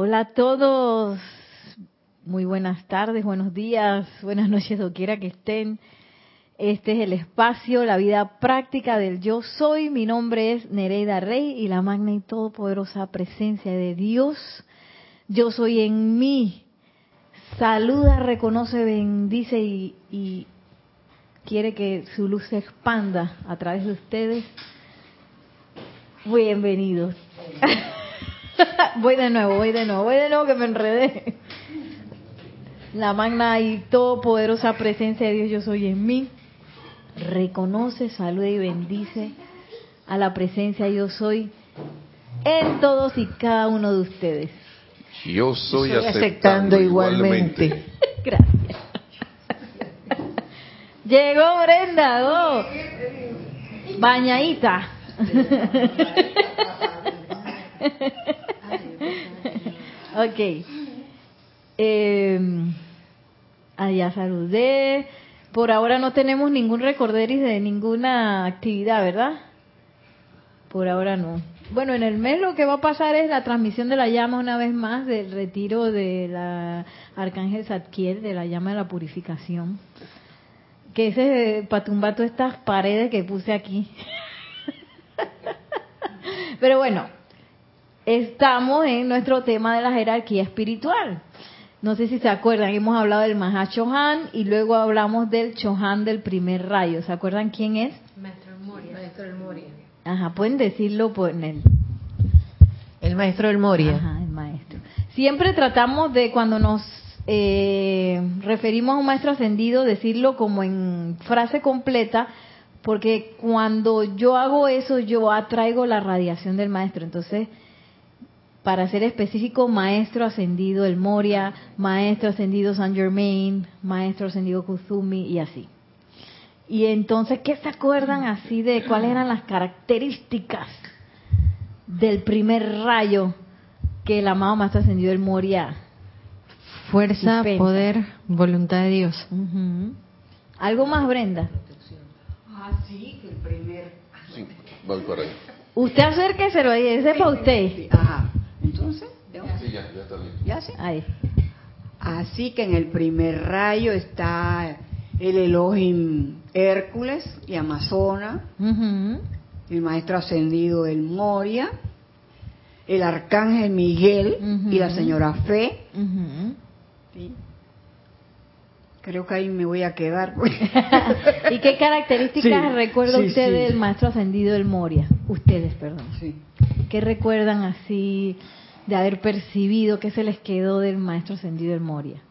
Hola a todos. Muy buenas tardes, buenos días, buenas noches, doquiera que estén. Este es el espacio, la vida práctica del yo soy. Mi nombre es Nereida Rey y la magna y todopoderosa presencia de Dios. Yo soy en mí. Saluda, reconoce, bendice y, y quiere que su luz se expanda a través de ustedes. Bienvenidos. voy de nuevo, voy de nuevo, voy de nuevo que me enredé. La magna y todopoderosa presencia de Dios yo soy en mí. Reconoce, saluda y bendice a la presencia yo soy en todos y cada uno de ustedes. Yo soy, Estoy aceptando, aceptando igualmente. igualmente. Gracias. Llegó Brenda, oh. bañadita. ok. Eh, allá saludé. Por ahora no tenemos ningún recorderis de ninguna actividad, ¿verdad? Por ahora no. Bueno, en el mes lo que va a pasar es la transmisión de la llama una vez más del retiro de la Arcángel Zadkiel, de la llama de la purificación. Que ese para tumbar todas estas paredes que puse aquí. Pero bueno, estamos en nuestro tema de la jerarquía espiritual. No sé si se acuerdan, hemos hablado del Mahachohan y luego hablamos del Chohan del primer rayo. ¿Se acuerdan quién es? Maestro del Moria. Maestro del Moria. Ajá, pueden decirlo por el, El maestro del Moria. Ajá, el maestro. Siempre tratamos de cuando nos eh, referimos a un maestro ascendido decirlo como en frase completa, porque cuando yo hago eso yo atraigo la radiación del maestro. Entonces, para ser específico, maestro ascendido el Moria, maestro ascendido Saint Germain, maestro ascendido Kuzumi y así. Y entonces, ¿qué se acuerdan así de cuáles eran las características del primer rayo que el amado maestro ascendido el Moria? Fuerza, Dispensa. poder, voluntad de Dios. ¿Algo más, Brenda? Ah, sí, que el primer. Sí, voy por ahí. Usted acérqueselo ahí, ese es para usted. Ajá. Entonces, ¿ya? Sí, ya, ya está bien. ¿Ya sí? Ahí. Así que en el primer rayo está el Elohim Hércules y Amazona, el maestro ascendido del Moria, el arcángel Miguel y la señora Fe. Creo que ahí me voy a quedar. pues. ¿Y qué características Sí, recuerda sí, usted sí. del maestro ascendido del Moria? Ustedes, perdón. Sí. ¿Qué recuerdan así de haber percibido que se les quedó del maestro ascendido del Moria?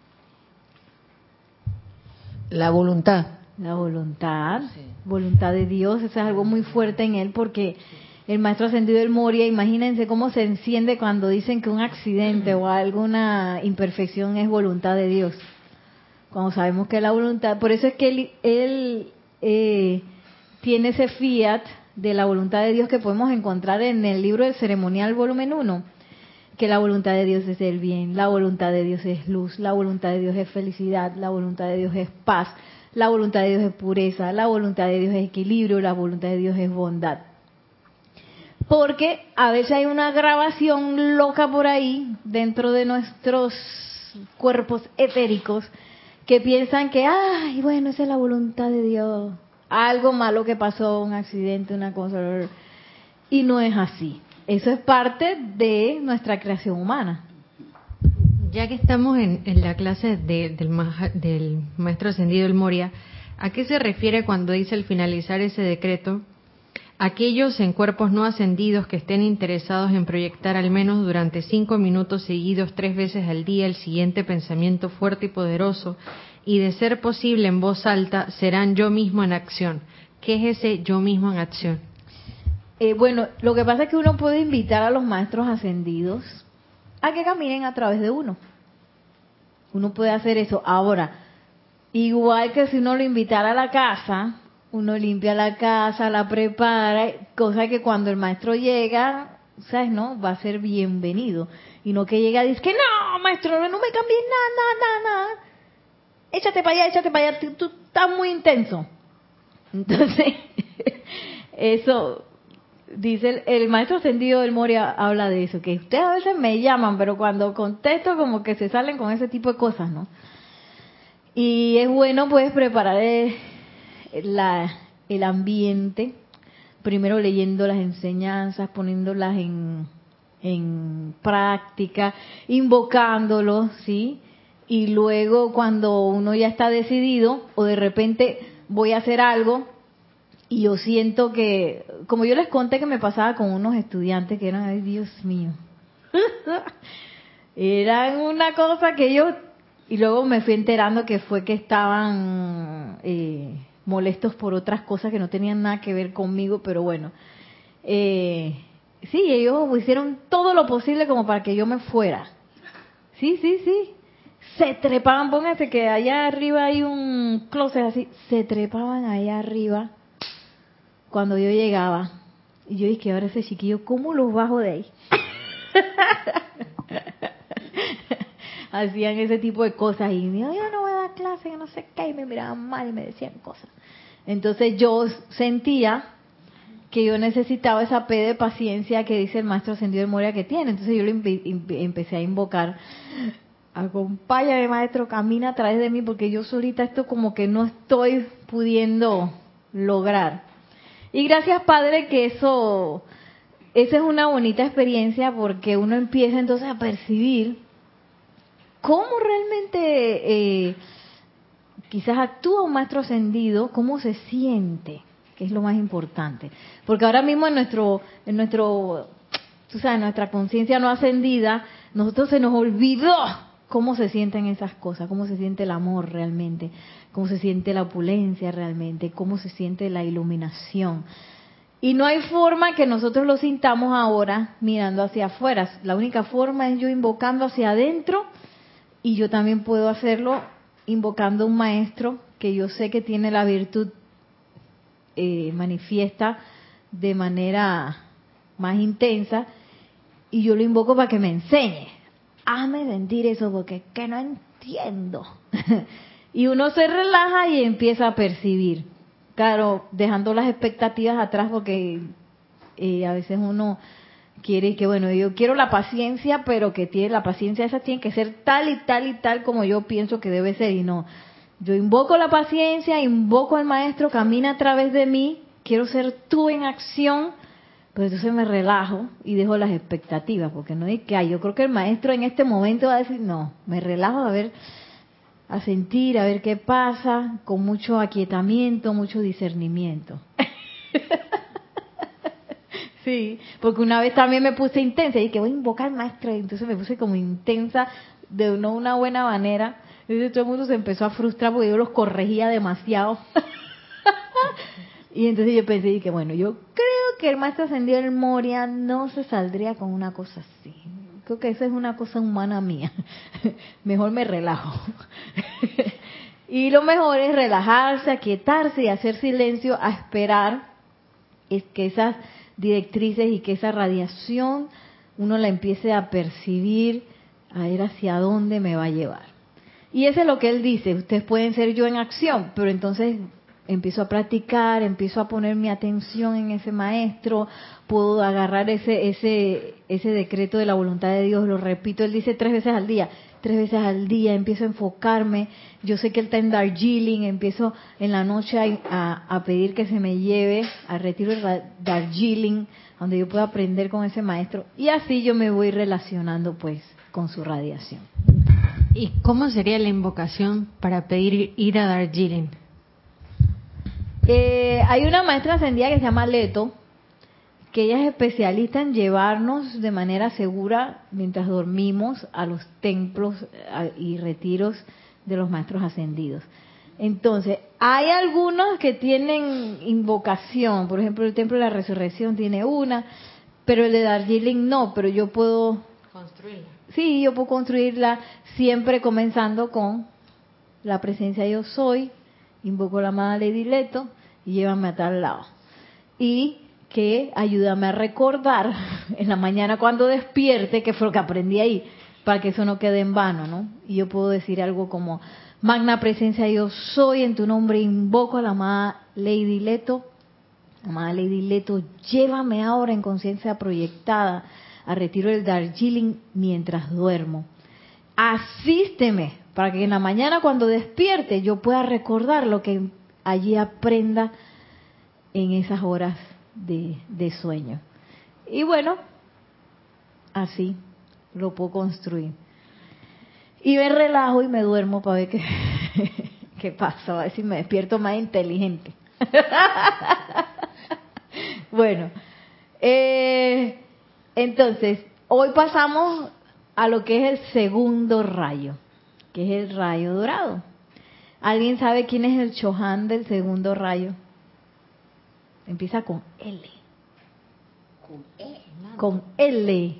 La voluntad. La voluntad, voluntad de Dios, eso es algo muy fuerte en él porque el maestro ascendido del Moria, imagínense cómo se enciende cuando dicen que un accidente o alguna imperfección es voluntad de Dios. Cuando sabemos que la voluntad, por eso es que él, él, eh, tiene ese fiat de la voluntad de Dios que podemos encontrar en el libro del ceremonial volumen 1, que la voluntad de Dios es el bien, la voluntad de Dios es luz, la voluntad de Dios es felicidad, la voluntad de Dios es paz, la voluntad de Dios es pureza, la voluntad de Dios es equilibrio, la voluntad de Dios es bondad. Porque a veces hay una grabación loca por ahí dentro de nuestros cuerpos etéricos que piensan que, ay, bueno, esa es la voluntad de Dios. Algo malo que pasó, un accidente, una cosa. Y no es así. Eso es parte de nuestra creación humana. Ya que estamos en, en la clase de- del, maja- del maestro ascendido del Moria, ¿a qué se refiere cuando dice al finalizar ese decreto? Aquellos en cuerpos no ascendidos que estén interesados en proyectar al menos durante cinco minutos seguidos tres veces al día el siguiente pensamiento fuerte y poderoso y de ser posible en voz alta serán yo mismo en acción. ¿Qué es ese yo mismo en acción? Eh, bueno, lo que pasa es que uno puede invitar a los maestros ascendidos a que caminen a través de uno. Uno puede hacer eso. Ahora, igual que si uno lo invitara a la casa, uno limpia la casa, la prepara, cosa que cuando el maestro llega, ¿sabes? No, va a ser bienvenido. Y no que llega y dice que no, maestro, no, me cambies nada, nada, nada. Échate para allá, échate para allá, tú estás muy intenso. Entonces, eso, dice el, maestro ascendido del Moria habla de eso, que ustedes a veces me llaman, pero cuando contesto como que se salen con ese tipo de cosas, ¿no? Y es bueno pues preparar el, la, el ambiente, primero leyendo las enseñanzas, poniéndolas en, en práctica, invocándolos, ¿sí? Y luego cuando uno ya está decidido o de repente voy a hacer algo y yo siento que, como yo les conté que me pasaba con unos estudiantes que eran, ay Dios mío, eran una cosa que yo, y luego me fui enterando que fue que estaban eh, molestos por otras cosas que no tenían nada que ver conmigo, pero bueno, eh, sí, ellos hicieron todo lo posible como para que yo me fuera. Sí, sí, sí. Se trepaban, pónganse que allá arriba hay un closet así, se trepaban allá arriba cuando yo llegaba. Y yo dije, ahora ese chiquillo, ¿cómo los bajo de ahí? Hacían ese tipo de cosas y me yo no voy a dar clase, que no sé qué, y me miraban mal y me decían cosas. Entonces yo sentía que yo necesitaba esa P de paciencia que dice el maestro ascendido de Moria que tiene. Entonces yo lo empecé a invocar. Acompáñame, maestro, camina a través de mí porque yo solita esto como que no estoy pudiendo lograr. Y gracias, Padre, que eso, esa es una bonita experiencia porque uno empieza entonces a percibir cómo realmente eh, quizás actúa un maestro ascendido, cómo se siente, que es lo más importante. Porque ahora mismo en nuestro, en nuestro, tú sabes, nuestra conciencia no ascendida, nosotros se nos olvidó cómo se sienten esas cosas, cómo se siente el amor realmente, cómo se siente la opulencia realmente, cómo se siente la iluminación. Y no hay forma que nosotros lo sintamos ahora mirando hacia afuera. La única forma es yo invocando hacia adentro y yo también puedo hacerlo invocando a un maestro que yo sé que tiene la virtud eh, manifiesta de manera más intensa y yo lo invoco para que me enseñe. Hazme sentir eso porque que no entiendo. y uno se relaja y empieza a percibir. Claro, dejando las expectativas atrás porque eh, a veces uno quiere que, bueno, yo quiero la paciencia, pero que tiene la paciencia esa tiene que ser tal y tal y tal como yo pienso que debe ser y no. Yo invoco la paciencia, invoco al maestro, camina a través de mí, quiero ser tú en acción, pues entonces me relajo y dejo las expectativas, porque no hay que, hay. yo creo que el maestro en este momento va a decir, no, me relajo a ver, a sentir, a ver qué pasa, con mucho aquietamiento, mucho discernimiento. Sí, porque una vez también me puse intensa y que voy a invocar maestro, entonces me puse como intensa de no una buena manera. Entonces todo el mundo se empezó a frustrar porque yo los corregía demasiado. y entonces yo pensé, que bueno, yo creo que el maestro ascendido del Moria no se saldría con una cosa así. Creo que esa es una cosa humana mía. mejor me relajo. y lo mejor es relajarse, aquietarse y hacer silencio a esperar es que esas directrices y que esa radiación uno la empiece a percibir, a ver hacia dónde me va a llevar. Y eso es lo que él dice, ustedes pueden ser yo en acción, pero entonces empiezo a practicar, empiezo a poner mi atención en ese maestro, puedo agarrar ese ese ese decreto de la voluntad de Dios, lo repito, él dice tres veces al día, tres veces al día, empiezo a enfocarme, yo sé que él está en Darjeeling, empiezo en la noche a, a, pedir que se me lleve al retiro de Darjeeling, donde yo pueda aprender con ese maestro, y así yo me voy relacionando pues con su radiación. ¿Y cómo sería la invocación para pedir ir a Darjeeling? Eh, hay una maestra ascendida que se llama Leto, que ella es especialista en llevarnos de manera segura mientras dormimos a los templos y retiros de los maestros ascendidos. Entonces, hay algunos que tienen invocación, por ejemplo, el Templo de la Resurrección tiene una, pero el de Darjeeling no, pero yo puedo construirla. Sí, yo puedo construirla siempre comenzando con la presencia yo soy, invoco la amada Lady Leto y llévame a tal lado. Y que ayúdame a recordar en la mañana cuando despierte, que fue lo que aprendí ahí, para que eso no quede en vano, ¿no? Y yo puedo decir algo como, magna presencia yo soy, en tu nombre invoco a la amada Lady Leto Amada Lady Leto, llévame ahora en conciencia proyectada a retiro del Darjeeling mientras duermo. Asísteme para que en la mañana cuando despierte yo pueda recordar lo que allí aprenda en esas horas de, sueño. Y bueno, así lo puedo construir. Y me relajo y me duermo para ver qué, qué pasa, a ver si me despierto más inteligente. bueno, eh, entonces, hoy pasamos a lo que es el segundo rayo, que es el rayo dorado. ¿Alguien sabe quién es el Chohan del segundo rayo? Empieza con L. Con L.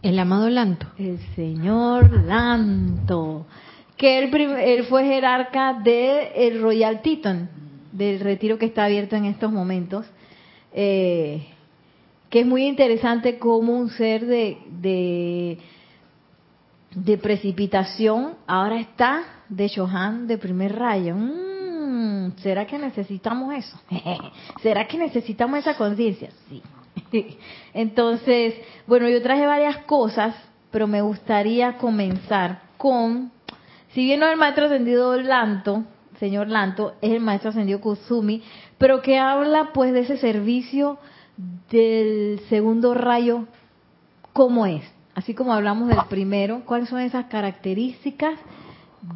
El amado Lanto. El señor Lanto. Que él, él fue jerarca del el Royal Teton, del retiro que está abierto en estos momentos. Eh, que es muy interesante como un ser de, de, de precipitación ahora está de Chohan de primer rayo. Mm, ¿Será que necesitamos eso? ¿Será que necesitamos esa conciencia? Sí. Entonces, bueno, yo traje varias cosas, pero me gustaría comenzar con, si bien no el maestro ascendido Lanto, señor Lanto, es el maestro ascendido Kusumi, pero que habla pues de ese servicio del segundo rayo, ¿cómo es? Así como hablamos del primero, ¿cuáles son esas características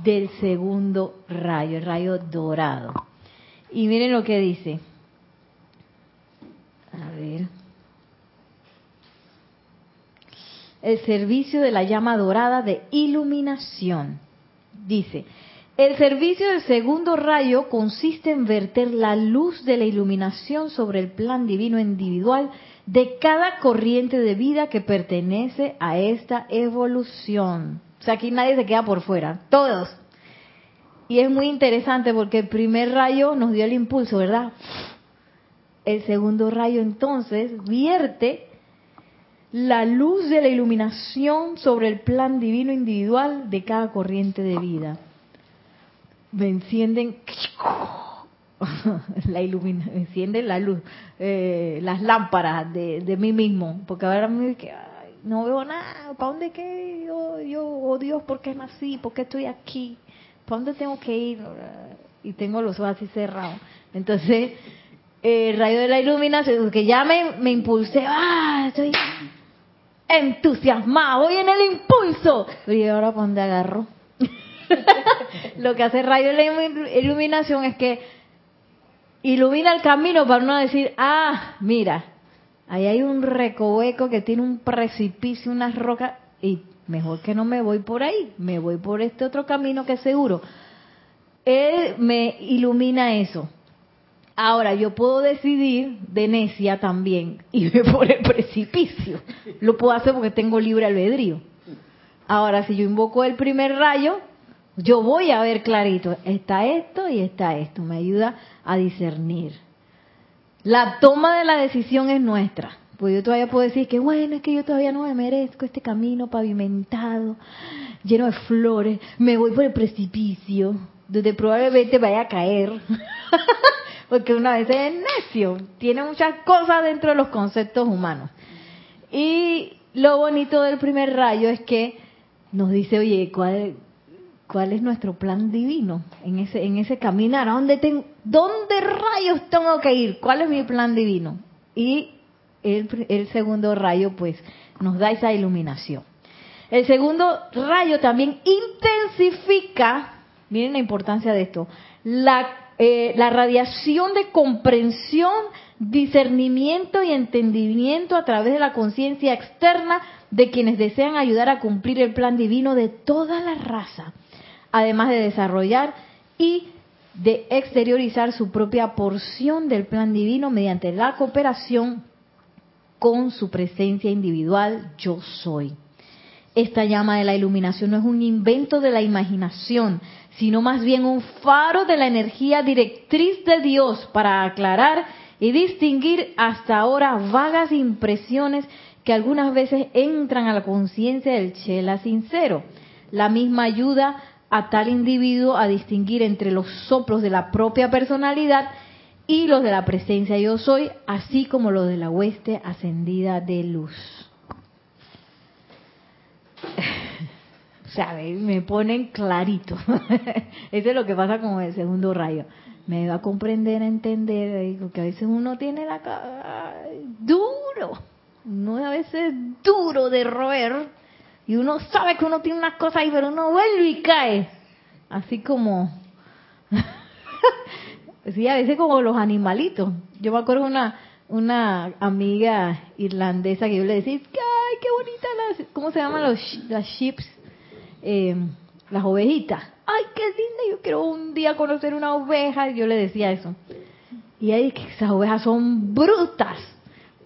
del segundo rayo, el rayo dorado? Y miren lo que dice. A ver. El servicio de la llama dorada de iluminación. Dice, el servicio del segundo rayo consiste en verter la luz de la iluminación sobre el plan divino individual de cada corriente de vida que pertenece a esta evolución. O sea, aquí nadie se queda por fuera, todos. Y es muy interesante porque el primer rayo nos dio el impulso, ¿verdad? El segundo rayo entonces vierte la luz de la iluminación sobre el plan divino individual de cada corriente de vida. Me encienden la ilumina, me encienden la luz, eh, las lámparas de, de mí mismo, porque ahora me que no veo nada, ¿para dónde qué? Yo, yo, oh Dios, ¿por qué nací? ¿Por qué estoy aquí? ¿Para dónde tengo que ir? Y tengo los ojos así cerrados. Entonces, eh, el rayo de la iluminación, que ya me, me impulsé, ah, estoy entusiasmada, voy en el impulso. Y ahora, ¿para dónde agarro? Lo que hace rayo de iluminación es que ilumina el camino para uno decir, ah, mira, ahí hay un recoveco que tiene un precipicio, unas rocas, y mejor que no me voy por ahí, me voy por este otro camino que es seguro. Él me ilumina eso. Ahora, yo puedo decidir de necia también irme por el precipicio. Lo puedo hacer porque tengo libre albedrío. Ahora, si yo invoco el primer rayo, yo voy a ver clarito, está esto y está esto. Me ayuda a discernir. La toma de la decisión es nuestra. Pues yo todavía puedo decir que bueno, es que yo todavía no me merezco este camino pavimentado, lleno de flores. Me voy por el precipicio, donde probablemente vaya a caer. Porque una vez es necio, tiene muchas cosas dentro de los conceptos humanos. Y lo bonito del primer rayo es que nos dice, oye, ¿cuál, cuál es nuestro plan divino en ese, en ese caminar? ¿A dónde, tengo, ¿Dónde rayos tengo que ir? ¿Cuál es mi plan divino? Y el, el segundo rayo, pues, nos da esa iluminación. El segundo rayo también intensifica, miren la importancia de esto, la, eh, la radiación de comprensión, discernimiento y entendimiento a través de la conciencia externa de quienes desean ayudar a cumplir el plan divino de toda la raza, además de desarrollar y de exteriorizar su propia porción del plan divino mediante la cooperación con su presencia individual yo soy. Esta llama de la iluminación no es un invento de la imaginación, sino más bien un faro de la energía directriz de Dios para aclarar y distinguir hasta ahora vagas impresiones que algunas veces entran a la conciencia del Chela sincero. La misma ayuda a tal individuo a distinguir entre los soplos de la propia personalidad y los de la presencia yo soy, así como los de la hueste ascendida de luz. O me ponen clarito. Eso es lo que pasa con el segundo rayo. Me da a comprender, a entender, que a veces uno tiene la ca- duro, uno a veces duro de roer, y uno sabe que uno tiene unas cosas ahí, pero uno vuelve y cae. Así como, sí, a veces como los animalitos. Yo me acuerdo una una amiga irlandesa que yo le decía, ay, qué bonita las, ¿cómo se llaman los las sheeps? Eh, las ovejitas. Ay, qué linda, yo quiero un día conocer una oveja. Y yo le decía eso. Y ella dice que esas ovejas son brutas,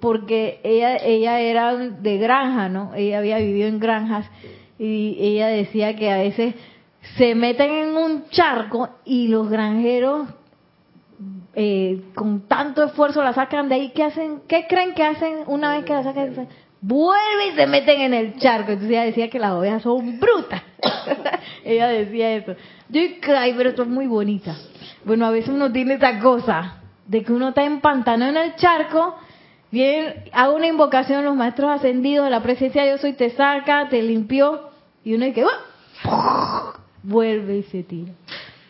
porque ella, ella era de granja, ¿no? Ella había vivido en granjas y ella decía que a veces se meten en un charco y los granjeros eh, con tanto esfuerzo la sacan de ahí. ¿Qué hacen? ¿Qué creen que hacen una vez que la sacan? Vuelven y se meten en el charco. Entonces ella decía que las ovejas son brutas. ella decía eso. Yo ay, pero esto es muy bonita. Bueno, a veces uno tiene esa cosa de que uno está empantanado en el charco. Bien, hago una invocación a los maestros ascendidos la presencia de Dios soy, te saca, te limpió. Y uno dice, ¡ah! vuelve y se tira.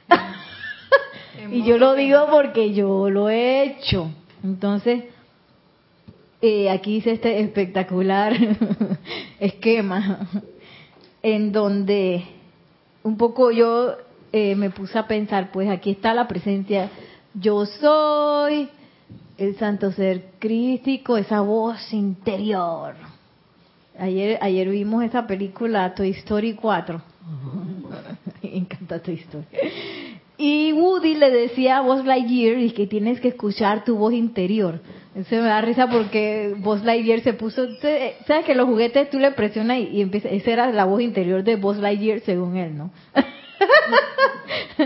y yo lo digo porque yo lo he hecho. Entonces, eh, aquí hice este espectacular esquema en donde un poco yo eh, me puse a pensar, pues aquí está la presencia, yo soy el santo ser crístico, esa voz interior. Ayer, ayer vimos esa película Toy Story 4. Me encanta Toy Story. Y Woody le decía a Buzz Lightyear y que tienes que escuchar tu voz interior. Eso me da risa porque Buzz Lightyear se puso, ¿sabes que los juguetes tú le presionas y, y empieza, esa era la voz interior de Buzz Lightyear según él, ¿no?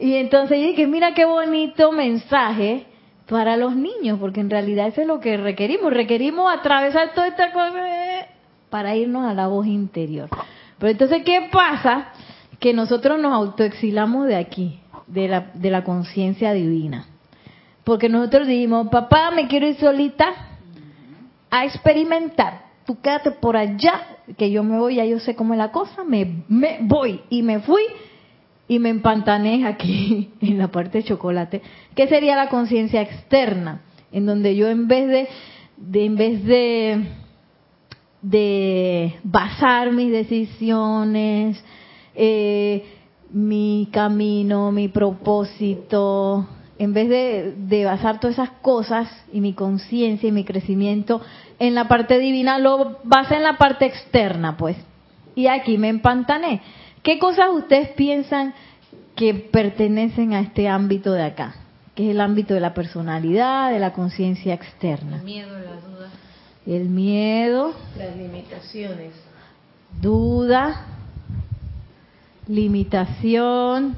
y entonces yo dije, mira qué bonito mensaje para los niños, porque en realidad eso es lo que requerimos, requerimos atravesar toda esta cosa para irnos a la voz interior. Pero entonces, ¿qué pasa? Que nosotros nos autoexilamos de aquí, de la, de la conciencia divina. Porque nosotros dijimos, papá, me quiero ir solita a experimentar. Tú quédate por allá, que yo me voy, ya yo sé cómo es la cosa, me, me voy. Y me fui y me empantané aquí en la parte de chocolate, que sería la conciencia externa, en donde yo en vez de, de en vez de, de basar mis decisiones, eh, mi camino, mi propósito, en vez de, de, basar todas esas cosas y mi conciencia y mi crecimiento en la parte divina, lo basé en la parte externa, pues. Y aquí me empantané. ¿Qué cosas ustedes piensan que pertenecen a este ámbito de acá? Que es el ámbito de la personalidad, de la conciencia externa. El miedo, la duda. El miedo. Las limitaciones. Duda. Limitación.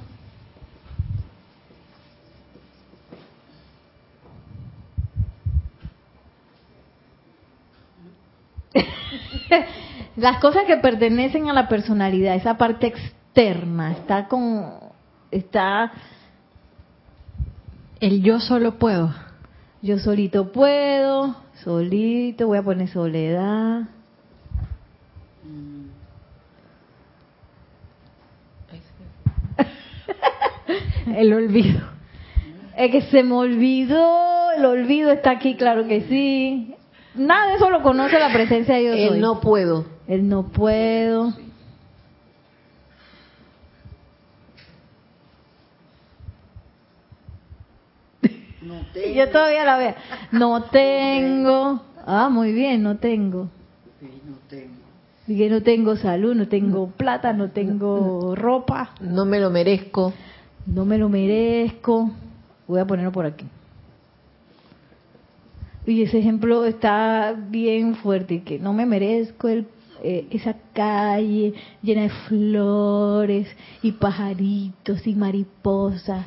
Las cosas que pertenecen a la personalidad, esa parte externa, está con, está, El yo solo puedo. yo solito puedo, solito, voy a poner soledad, el olvido. Es que se me olvidó, el olvido está aquí, claro que sí. Nada de eso lo conoce la presencia de Dios. El no puedo. El no puedo. No Y tengo. Yo todavía la veo. No tengo. Ah, muy bien, no tengo. No tengo. Y que no tengo salud, no tengo plata, no tengo ropa, No me lo merezco. no me lo merezco. Voy a ponerlo por aquí. Y ese ejemplo está bien fuerte, que no me merezco el, eh, esa calle llena de flores y pajaritos y mariposas.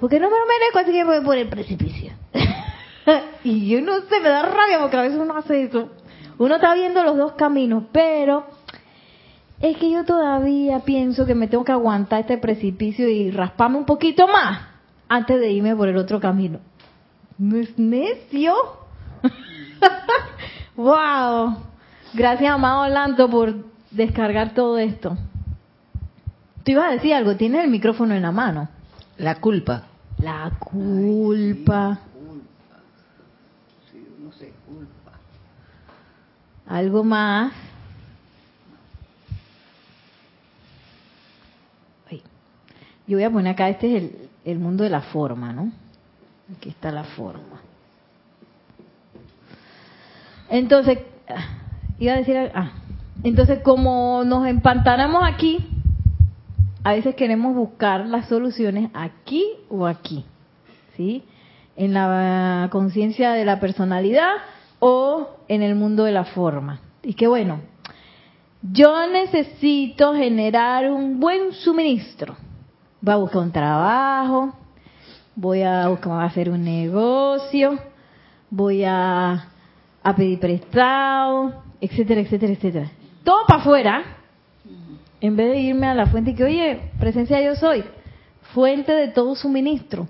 Porque no me lo merezco, así que voy por el precipicio. y yo no sé, me da rabia porque a veces uno hace eso. Uno está viendo los dos caminos, pero es que yo todavía pienso que me tengo que aguantar este precipicio y rasparme un poquito más antes de irme por el otro camino. ¿No es necio? ¡Wow! Gracias, amado Lanto, por descargar todo esto. Tú ibas a decir algo, tienes el micrófono en la mano. La culpa. La culpa. Sí, uno se culpa. Algo más. Ay, Yo voy a poner acá, este es el, el mundo de la forma, ¿no? Aquí está la forma. Entonces, iba a decir, ah, entonces como nos empantanamos aquí, a veces queremos buscar las soluciones aquí o aquí, ¿sí? En la conciencia de la personalidad o en el mundo de la forma. Y que bueno, yo necesito generar un buen suministro. Voy a buscar un trabajo, voy a buscar hacer un negocio, voy a, a pedir prestado, etcétera, etcétera, etcétera. Todo para afuera, en vez de irme a la fuente y que, oye, presencia yo soy, fuente de todo suministro.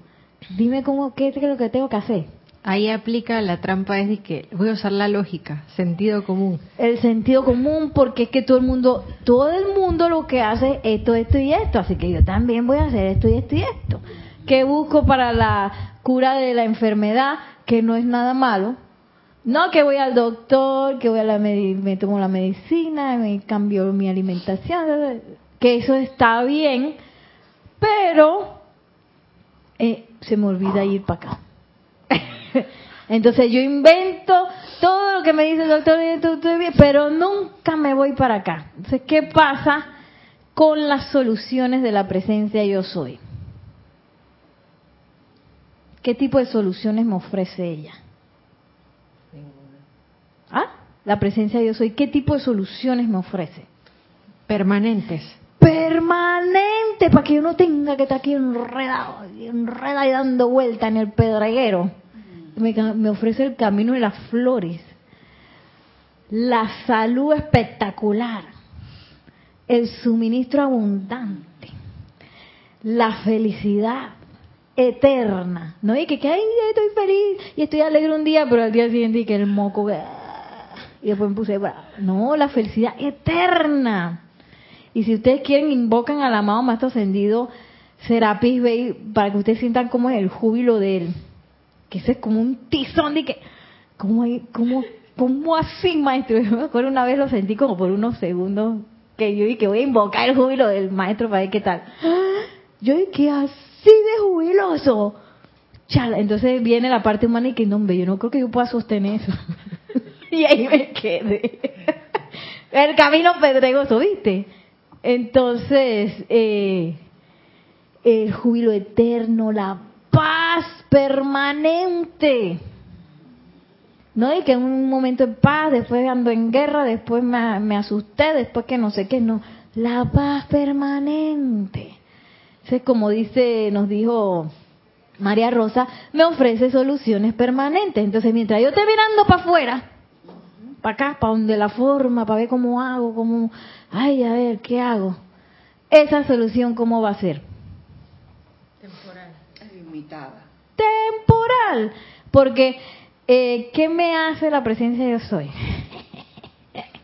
Dime cómo, qué es lo que tengo que hacer. Ahí aplica la trampa es de que voy a usar la lógica, sentido común. El sentido común, porque es que todo el mundo, todo el mundo lo que hace es esto, esto y esto, así que yo también voy a hacer esto y esto y esto. ¿Qué busco para la cura de la enfermedad? Que no es nada malo. No que voy al doctor, que voy a la me tomo la medicina, me cambio mi alimentación, que eso está bien, pero eh, se me olvida ir para acá. Entonces yo invento todo lo que me dice el doctor, pero nunca me voy para acá. Entonces, ¿qué pasa con las soluciones de la presencia yo soy? ¿Qué tipo de soluciones me ofrece ella? ¿Ah? La presencia yo soy, ¿qué tipo de soluciones me ofrece? Permanentes. Permanente, para que yo no tenga que estar aquí enredado, enredado y dando vuelta en el pedreguero. Me, me ofrece el camino de las flores, la salud espectacular, el suministro abundante, la felicidad eterna. No y que, que ay, estoy feliz y estoy alegre un día, pero al día siguiente y que el moco y después me puse. No, la felicidad eterna. Y si ustedes quieren, invocan al amado Maestro Ascendido Serapis Bey para que ustedes sientan cómo es el júbilo de él. Que ese es como un tizón de que, ¿cómo, hay, cómo así, maestro? Yo me acuerdo una vez lo sentí como por unos segundos que yo dije voy a invocar el júbilo del maestro para ver qué tal. Yo dije así de jubiloso. Chala, entonces viene la parte humana y que no, hombre, yo no creo que yo pueda sostener eso. y ahí me quedé. El camino pedregoso, ¿viste? Entonces, eh, el júbilo eterno, la paz permanente. No y que en un momento de paz, después ando en guerra, después me, me asusté, después que no sé qué, no. La paz permanente. Entonces, como dice, nos dijo María Rosa, me ofrece soluciones permanentes. Entonces, mientras yo esté mirando para afuera, para acá, para donde la forma, para ver cómo hago, cómo, ay, a ver, ¿qué hago? Esa solución, ¿cómo va a ser? Es limitada. Temporal. Porque, eh, ¿qué me hace la presencia de yo soy?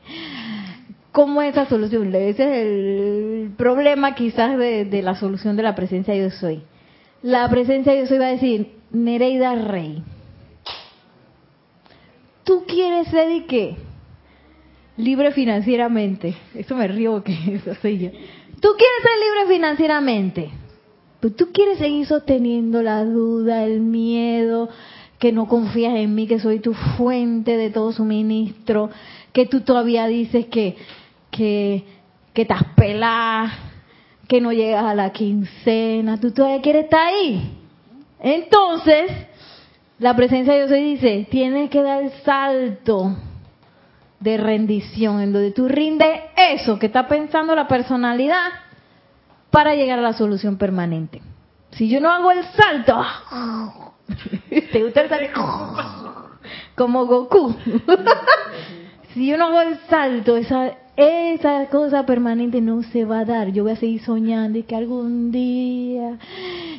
¿Cómo es esa solución? Ese es el problema quizás de, de la solución de la presencia de yo soy. La presencia de yo soy va a decir, Nereida Rey, ¿tú quieres ser y qué? Libre financieramente. Eso me río porque eso soy. ¿Tú quieres ser libre financieramente? Pero tú quieres seguir sosteniendo la duda, el miedo, que no confías en mí, que soy tu fuente de todo suministro, que tú todavía dices que, que, que estás pelada, que no llegas a la quincena, tú todavía quieres estar ahí. Entonces, la presencia de Dios hoy dice, tienes que dar el salto de rendición, en donde tú rindes eso que está pensando la personalidad para llegar a la solución permanente. Si yo no hago el salto, ¿te gusta el salto? Como Goku. si yo no hago el salto, esa, esa cosa permanente no se va a dar. Yo voy a seguir soñando y que algún día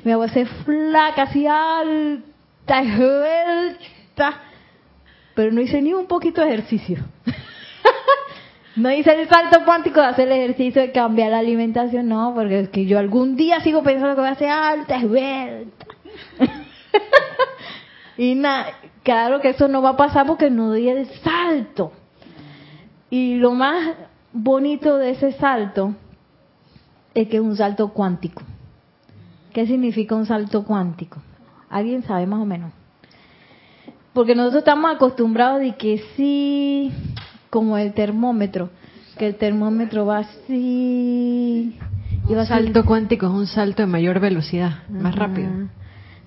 me voy a hacer flaca, así alta, Pero no hice ni un poquito de ejercicio. no hice el salto cuántico de hacer el ejercicio de cambiar la alimentación, no, porque es que yo algún día sigo pensando que voy a ser alta, esbelta. y nada, claro que eso no va a pasar porque no doy el salto. Y lo más bonito de ese salto es que es un salto cuántico. ¿Qué significa un salto cuántico? ¿Alguien sabe más o menos? Porque nosotros estamos acostumbrados de que sí, como el termómetro, que el termómetro va así. Y va Un salto cuántico es un salto de mayor velocidad, más rápido.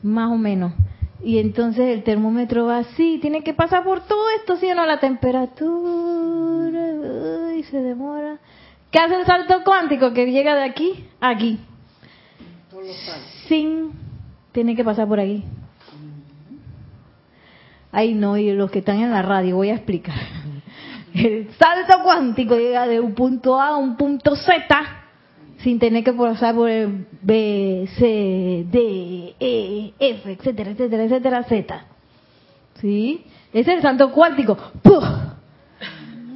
Más o menos. Y entonces el termómetro va así, tiene que pasar por todo esto, ¿sí o no? La temperatura, uy, se demora. ¿Qué hace el salto cuántico? Que llega de aquí a aquí. Sin, tiene que pasar por aquí. Ay, no, y los que están en la radio, voy a explicar. El salto cuántico llega de un punto A a un punto Z sin tener que pasar por el B, C, D, E, F, etcétera, etcétera, etcétera, Z. ¿Sí? Ese es el salto cuántico. ¡Puf!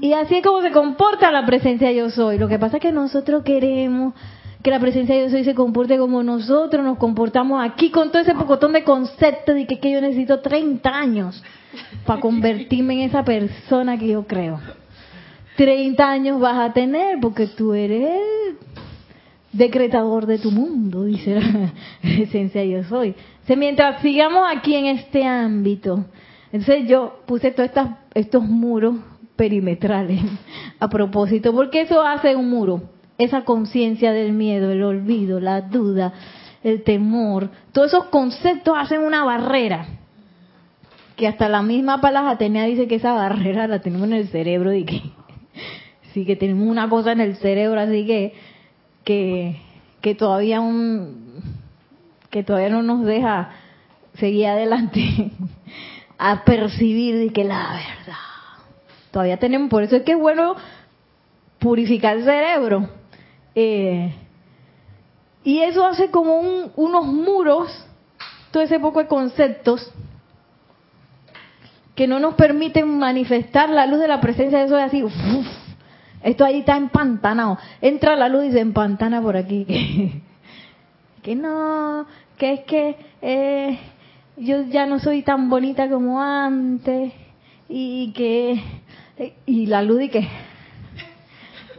Y así es como se comporta la presencia yo soy. Lo que pasa es que nosotros queremos que la presencia yo soy se comporte como nosotros nos comportamos aquí con todo ese pocotón de conceptos y que, que yo necesito 30 años para convertirme en esa persona que yo creo. 30 años vas a tener porque tú eres decretador de tu mundo, dice la esencia yo soy. Entonces, mientras sigamos aquí en este ámbito, entonces yo puse todos estos muros perimetrales a propósito, porque eso hace un muro, esa conciencia del miedo, el olvido, la duda, el temor, todos esos conceptos hacen una barrera. Que hasta la misma Palas Atenea dice que esa barrera la tenemos en el cerebro y que sí que tenemos una cosa en el cerebro así que que, que todavía un que todavía no nos deja seguir adelante a percibir de que la verdad. Todavía tenemos por eso es que es bueno purificar el cerebro Eh, y eso hace como un- unos muros todo ese poco de conceptos que no nos permiten manifestar la luz de la presencia de eso es así uf, esto ahí está empantanado. Entra la luz y se empantana por aquí que, que no que es que eh, yo ya no soy tan bonita como antes y que y la luz y que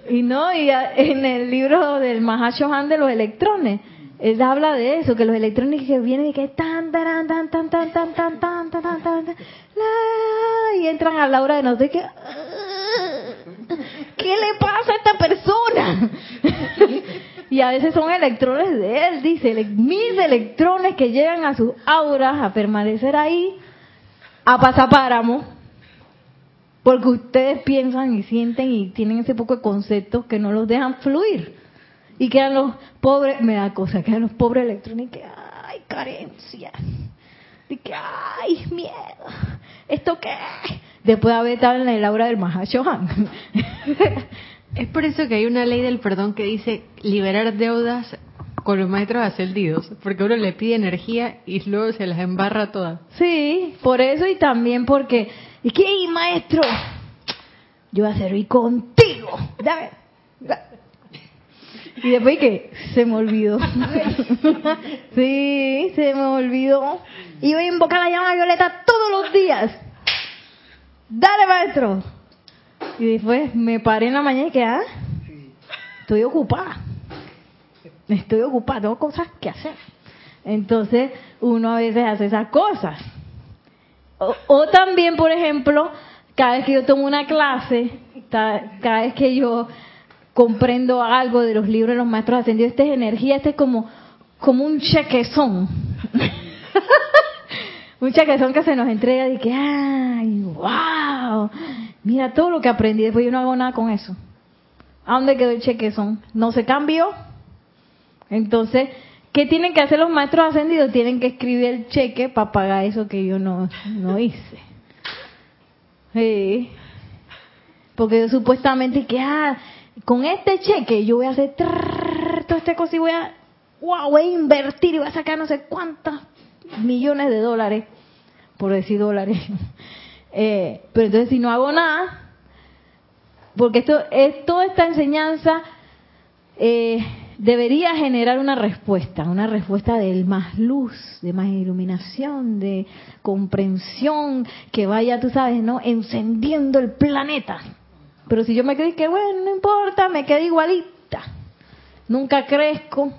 y no y en el libro del Mahashohan de los electrones él habla de eso que los electrones que vienen y que tan tan tan tan tan tan tan tan tan tan y entran a la hora de no sé qué ¿qué le pasa a esta persona? y a veces son electrones de él, dice, mil electrones que llegan a sus auras a permanecer ahí a pasapáramo, porque ustedes piensan y sienten y tienen ese poco de conceptos que no los dejan fluir. Y quedan los pobres, me da cosa, quedan los pobres electrones que, ay, carencia. Y que, ay, miedo. ¿Esto qué? Después de haber estado en el aura del Mahashohan. Es por eso que hay una ley del perdón que dice liberar deudas con los maestros ascendidos, porque uno le pide energía y luego se las embarra todas. Sí, por eso y también porque, y que, "Ey, maestro, yo voy a servir contigo. Dame. da-". Y después que se me olvidó. sí, se me olvidó. Y voy a invocar la llama violeta todos los días. Dale, maestro. Y después me paré en la mañana y que, ah, estoy ocupada. Estoy ocupada, tengo cosas que hacer. Entonces, uno a veces hace esas cosas. O, también, por ejemplo, cada vez que yo tomo una clase, cada vez que yo comprendo algo de los libros de los maestros ascendidos, esta es energía, este es como, como un chequezón. un chequezón que se nos entrega de que, ay, wow, mira todo lo que aprendí, después yo no hago nada con eso. ¿A dónde quedó el chequezón? ¿No se cambió? Entonces, ¿qué tienen que hacer los maestros ascendidos? Tienen que escribir el cheque para pagar eso que yo no, no hice. Sí. Porque yo supuestamente que, ah, con este cheque yo voy a hacer trrr, todo este cosa y voy a, wow, voy a invertir y voy a sacar no sé cuántos millones de dólares, por decir dólares. Eh, pero entonces si no hago nada, porque esto es toda esta enseñanza eh, debería generar una respuesta, una respuesta de más luz, de más iluminación, de comprensión, que vaya, tú sabes, ¿no? Encendiendo el planeta. Pero si yo me quedo que, bueno, no importa, me quedo igualita. Nunca crezco,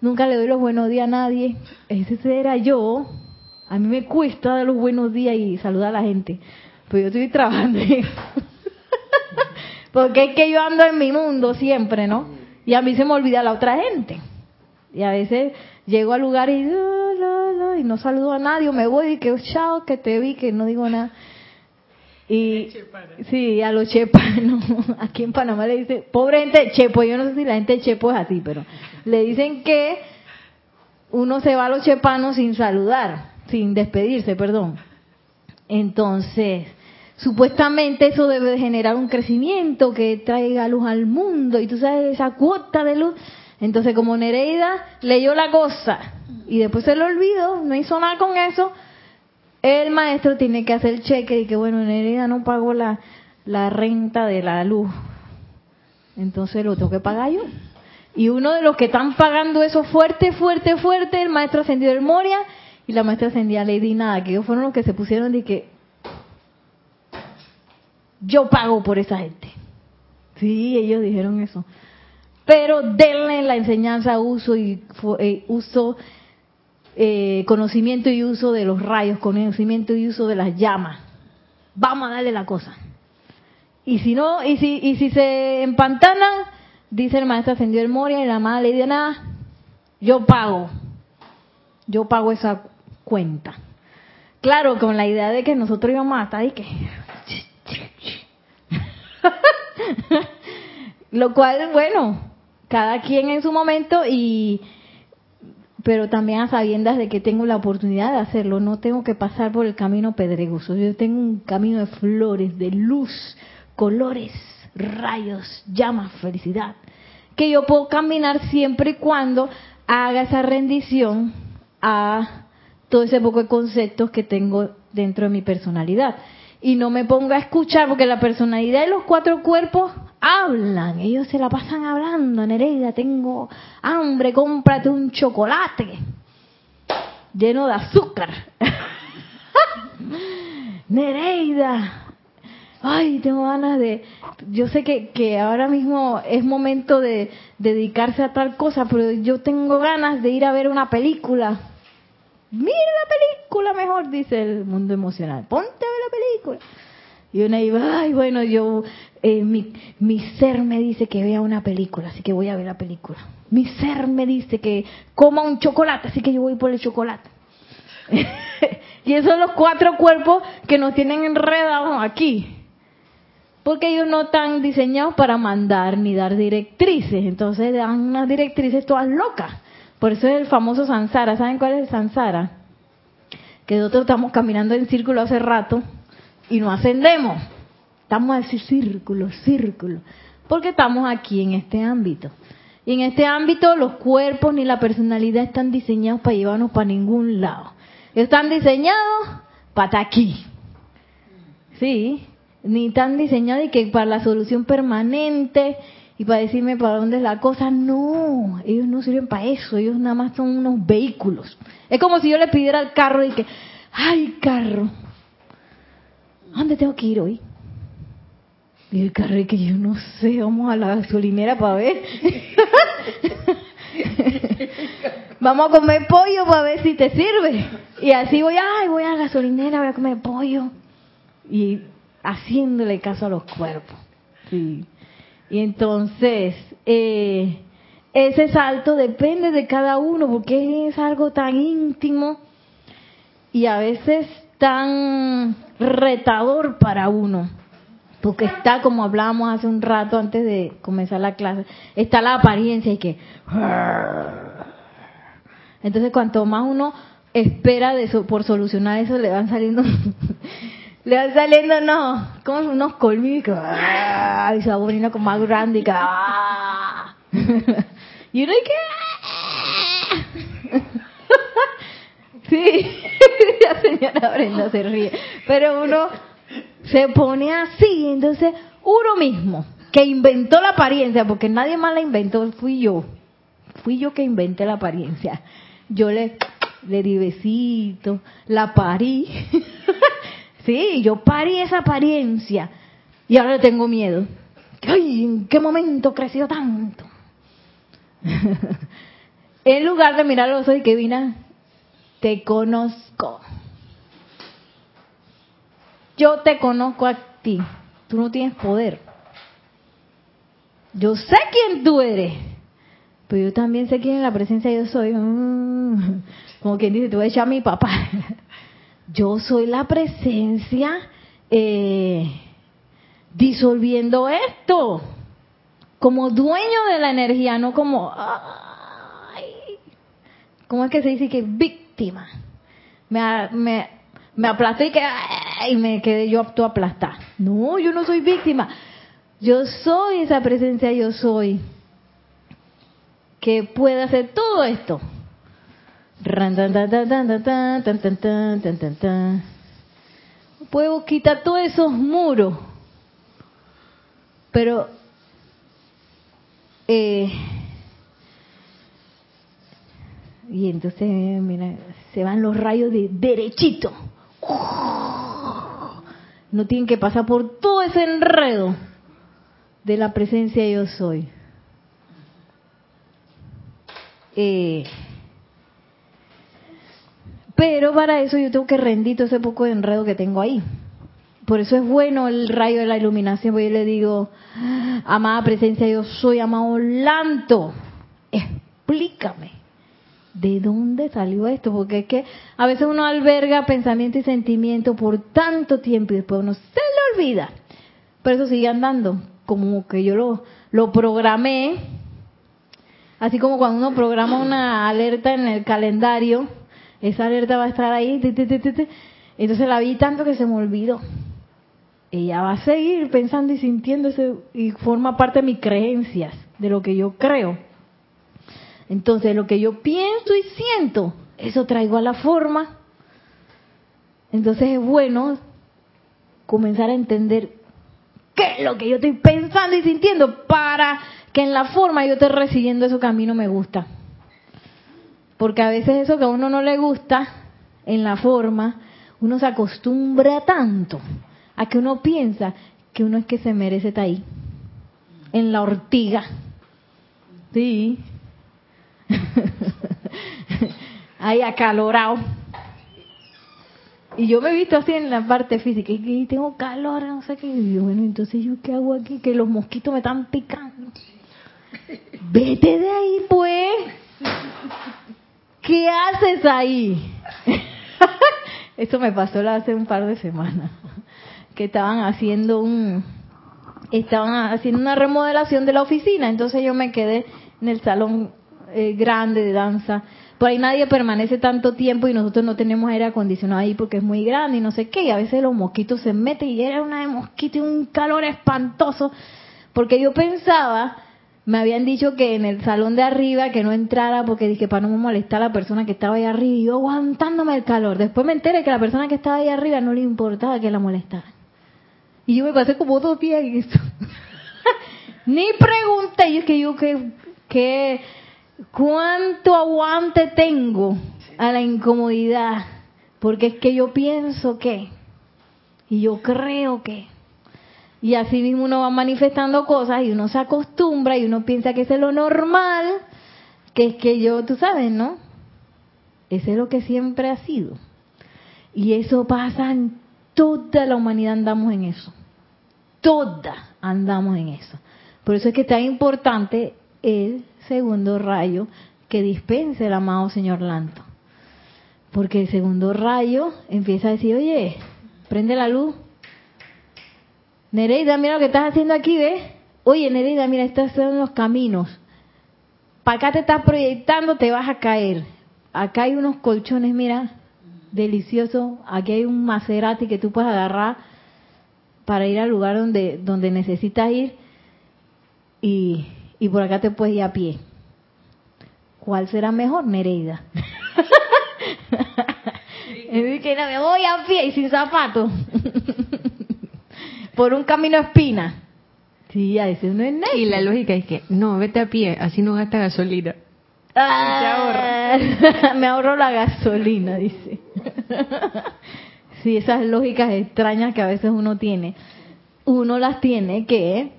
nunca le doy los buenos días a nadie. Ese era yo. A mí me cuesta dar los buenos días y saludar a la gente. Pero yo estoy trabajando. Porque es que yo ando en mi mundo siempre, ¿no? Y a mí se me olvida la otra gente. Y a veces llego al lugar y, la, la, la, y no saludo a nadie, o me voy y que chao, que te vi, que no digo nada. Y sí, a los chepanos, aquí en Panamá le dicen, pobre gente de Chepo, yo no sé si la gente de Chepo es así, pero le dicen que uno se va a los chepanos sin saludar, sin despedirse, perdón. Entonces, supuestamente eso debe de generar un crecimiento que traiga luz al mundo y tú sabes esa cuota de luz. Entonces como Nereida leyó la cosa y después se lo olvidó, no hizo nada con eso, el maestro tiene que hacer el cheque y que bueno, Nereida no pagó la, la renta de la luz. Entonces lo tengo que pagar yo. Y uno de los que están pagando eso fuerte, fuerte, fuerte, el maestro ascendido del Moria y la maestra ascendida Lady Nada, que ellos fueron los que se pusieron de que yo pago por esa gente. Sí, ellos dijeron eso. Pero denle la enseñanza, uso y eh, uso, eh, conocimiento y uso de los rayos, conocimiento y uso de las llamas. Vamos a darle la cosa. Y si no, y si, y si se empantanan, dice el maestro ascendió el Moria y la madre le nada, yo pago. Yo pago esa cuenta. Claro, con la idea de que nosotros íbamos a estar y que Lo cual, bueno, cada quien en su momento y pero también a sabiendas de que tengo la oportunidad de hacerlo, no tengo que pasar por el camino pedregoso, yo tengo un camino de flores, de luz, colores, rayos, llamas, felicidad, que yo puedo caminar siempre y cuando haga esa rendición a todo ese poco de conceptos que tengo dentro de mi personalidad y no me ponga a escuchar, porque la personalidad de los cuatro cuerpos hablan, ellos se la pasan hablando, Nereida, tengo hambre, cómprate un chocolate lleno de azúcar. Nereida, ay, tengo ganas de, yo sé que, que ahora mismo es momento de dedicarse a tal cosa, pero yo tengo ganas de ir a ver una película mira la película mejor, dice el mundo emocional, ponte a ver la película. Y una iba, ay, bueno, yo, eh, mi, mi ser me dice que vea una película, así que voy a ver la película. Mi ser me dice que coma un chocolate, así que yo voy por el chocolate. y esos son los cuatro cuerpos que nos tienen enredados aquí. Porque ellos no están diseñados para mandar ni dar directrices. Entonces dan unas directrices todas locas. Por eso es el famoso Sansara. ¿Saben cuál es el Sansara? Que nosotros estamos caminando en círculo hace rato y no ascendemos. Estamos a decir círculo, círculo. Porque estamos aquí en este ámbito. Y en este ámbito los cuerpos ni la personalidad están diseñados para llevarnos para ningún lado. Están diseñados para aquí. Sí, ni están diseñados y que para la solución permanente y para decirme para dónde es la cosa. No, ellos no sirven para eso, ellos nada más son unos vehículos. Es como si yo le pidiera al carro y que, ay carro, ¿a dónde tengo que ir hoy? Y el carro y que yo no sé, vamos a la gasolinera para ver. vamos a comer pollo para ver si te sirve. Y así voy, ay, voy a la gasolinera, voy a comer pollo. Y haciéndole caso a los cuerpos. Sí. Y entonces, eh, ese salto depende de cada uno, porque es algo tan íntimo y a veces tan retador para uno. Porque está, como hablábamos hace un rato antes de comenzar la clase, está la apariencia y que... Entonces, cuanto más uno espera de por solucionar eso, le van saliendo le van saliendo no, como unos colmillos ¡ah! y se va poniendo como más grande y que ¡ah! y uno y que sí, la señora Brenda se ríe, pero uno se pone así, entonces uno mismo que inventó la apariencia, porque nadie más la inventó, fui yo, fui yo que inventé la apariencia. Yo le, le di besito, la parí. Sí, yo parí esa apariencia. Y ahora le tengo miedo. Ay, ¿en qué momento creció tanto? en lugar de mirar los ojos y que vina, te conozco. Yo te conozco a ti. Tú no tienes poder. Yo sé quién tú eres. Pero yo también sé quién es la presencia yo soy. Mm, como quien dice, te voy a a mi papá. Yo soy la presencia eh, disolviendo esto. Como dueño de la energía, no como... ¿Cómo es que se dice que víctima? Me, me, me aplasté y, que, me quedé yo apto aplastar. No, yo no soy víctima. Yo soy esa presencia, yo soy que puede hacer todo esto. Puedo quitar todos esos muros, pero eh, y entonces mira, se van los rayos de derechito. No tienen que pasar por todo ese enredo de la presencia yo soy. Eh, pero para eso yo tengo que rendir todo ese poco de enredo que tengo ahí. Por eso es bueno el rayo de la iluminación, porque yo le digo, amada presencia, yo soy amado Lanto, explícame de dónde salió esto, porque es que a veces uno alberga pensamiento y sentimiento por tanto tiempo y después uno se le olvida. Pero eso sigue andando, como que yo lo, lo programé Así como cuando uno programa una alerta en el calendario, esa alerta va a estar ahí, entonces la vi tanto que se me olvidó. Ella va a seguir pensando y sintiéndose y forma parte de mis creencias, de lo que yo creo. Entonces, lo que yo pienso y siento, eso traigo a la forma. Entonces es bueno comenzar a entender qué es lo que yo estoy pensando y sintiendo para que en la forma yo esté recibiendo eso que a no me gusta. Porque a veces eso que a uno no le gusta, en la forma, uno se acostumbra tanto a que uno piensa que uno es que se merece estar ahí, en la ortiga. Sí. ahí acalorado. Y yo me he visto así en la parte física, y tengo calor, no sé qué. Y bueno, entonces yo qué hago aquí, que los mosquitos me están picando. Vete de ahí, pues. ¿Qué haces ahí? Esto me pasó hace un par de semanas. Que estaban haciendo un. Estaban haciendo una remodelación de la oficina. Entonces yo me quedé en el salón eh, grande de danza. Por ahí nadie permanece tanto tiempo y nosotros no tenemos aire acondicionado ahí porque es muy grande y no sé qué. Y a veces los mosquitos se meten y era una de y un calor espantoso. Porque yo pensaba me habían dicho que en el salón de arriba que no entrara porque dije para no molestar a la persona que estaba ahí arriba y yo aguantándome el calor. Después me enteré que la persona que estaba ahí arriba no le importaba que la molestara. Y yo me pasé como dos días en eso. Ni pregunté, y es que yo que, que cuánto aguante tengo a la incomodidad, porque es que yo pienso que y yo creo que y así mismo uno va manifestando cosas y uno se acostumbra y uno piensa que eso es lo normal, que es que yo, tú sabes, ¿no? Ese es lo que siempre ha sido. Y eso pasa en toda la humanidad, andamos en eso. Toda andamos en eso. Por eso es que está importante el segundo rayo que dispense el amado señor Lanto. Porque el segundo rayo empieza a decir, oye, prende la luz, Nereida, mira lo que estás haciendo aquí, ¿ves? Oye, Nereida, mira, estos son los caminos. Para acá te estás proyectando, te vas a caer. Acá hay unos colchones, mira, delicioso. Aquí hay un Maserati que tú puedes agarrar para ir al lugar donde, donde necesitas ir y, y por acá te puedes ir a pie. ¿Cuál será mejor, Nereida? Es que me voy a pie y sin zapatos. por un camino espina. Sí, a veces no es. Y la lógica es que, no, vete a pie, así no gasta gasolina. Ah, me ahorro la gasolina, dice. sí, esas lógicas extrañas que a veces uno tiene, uno las tiene que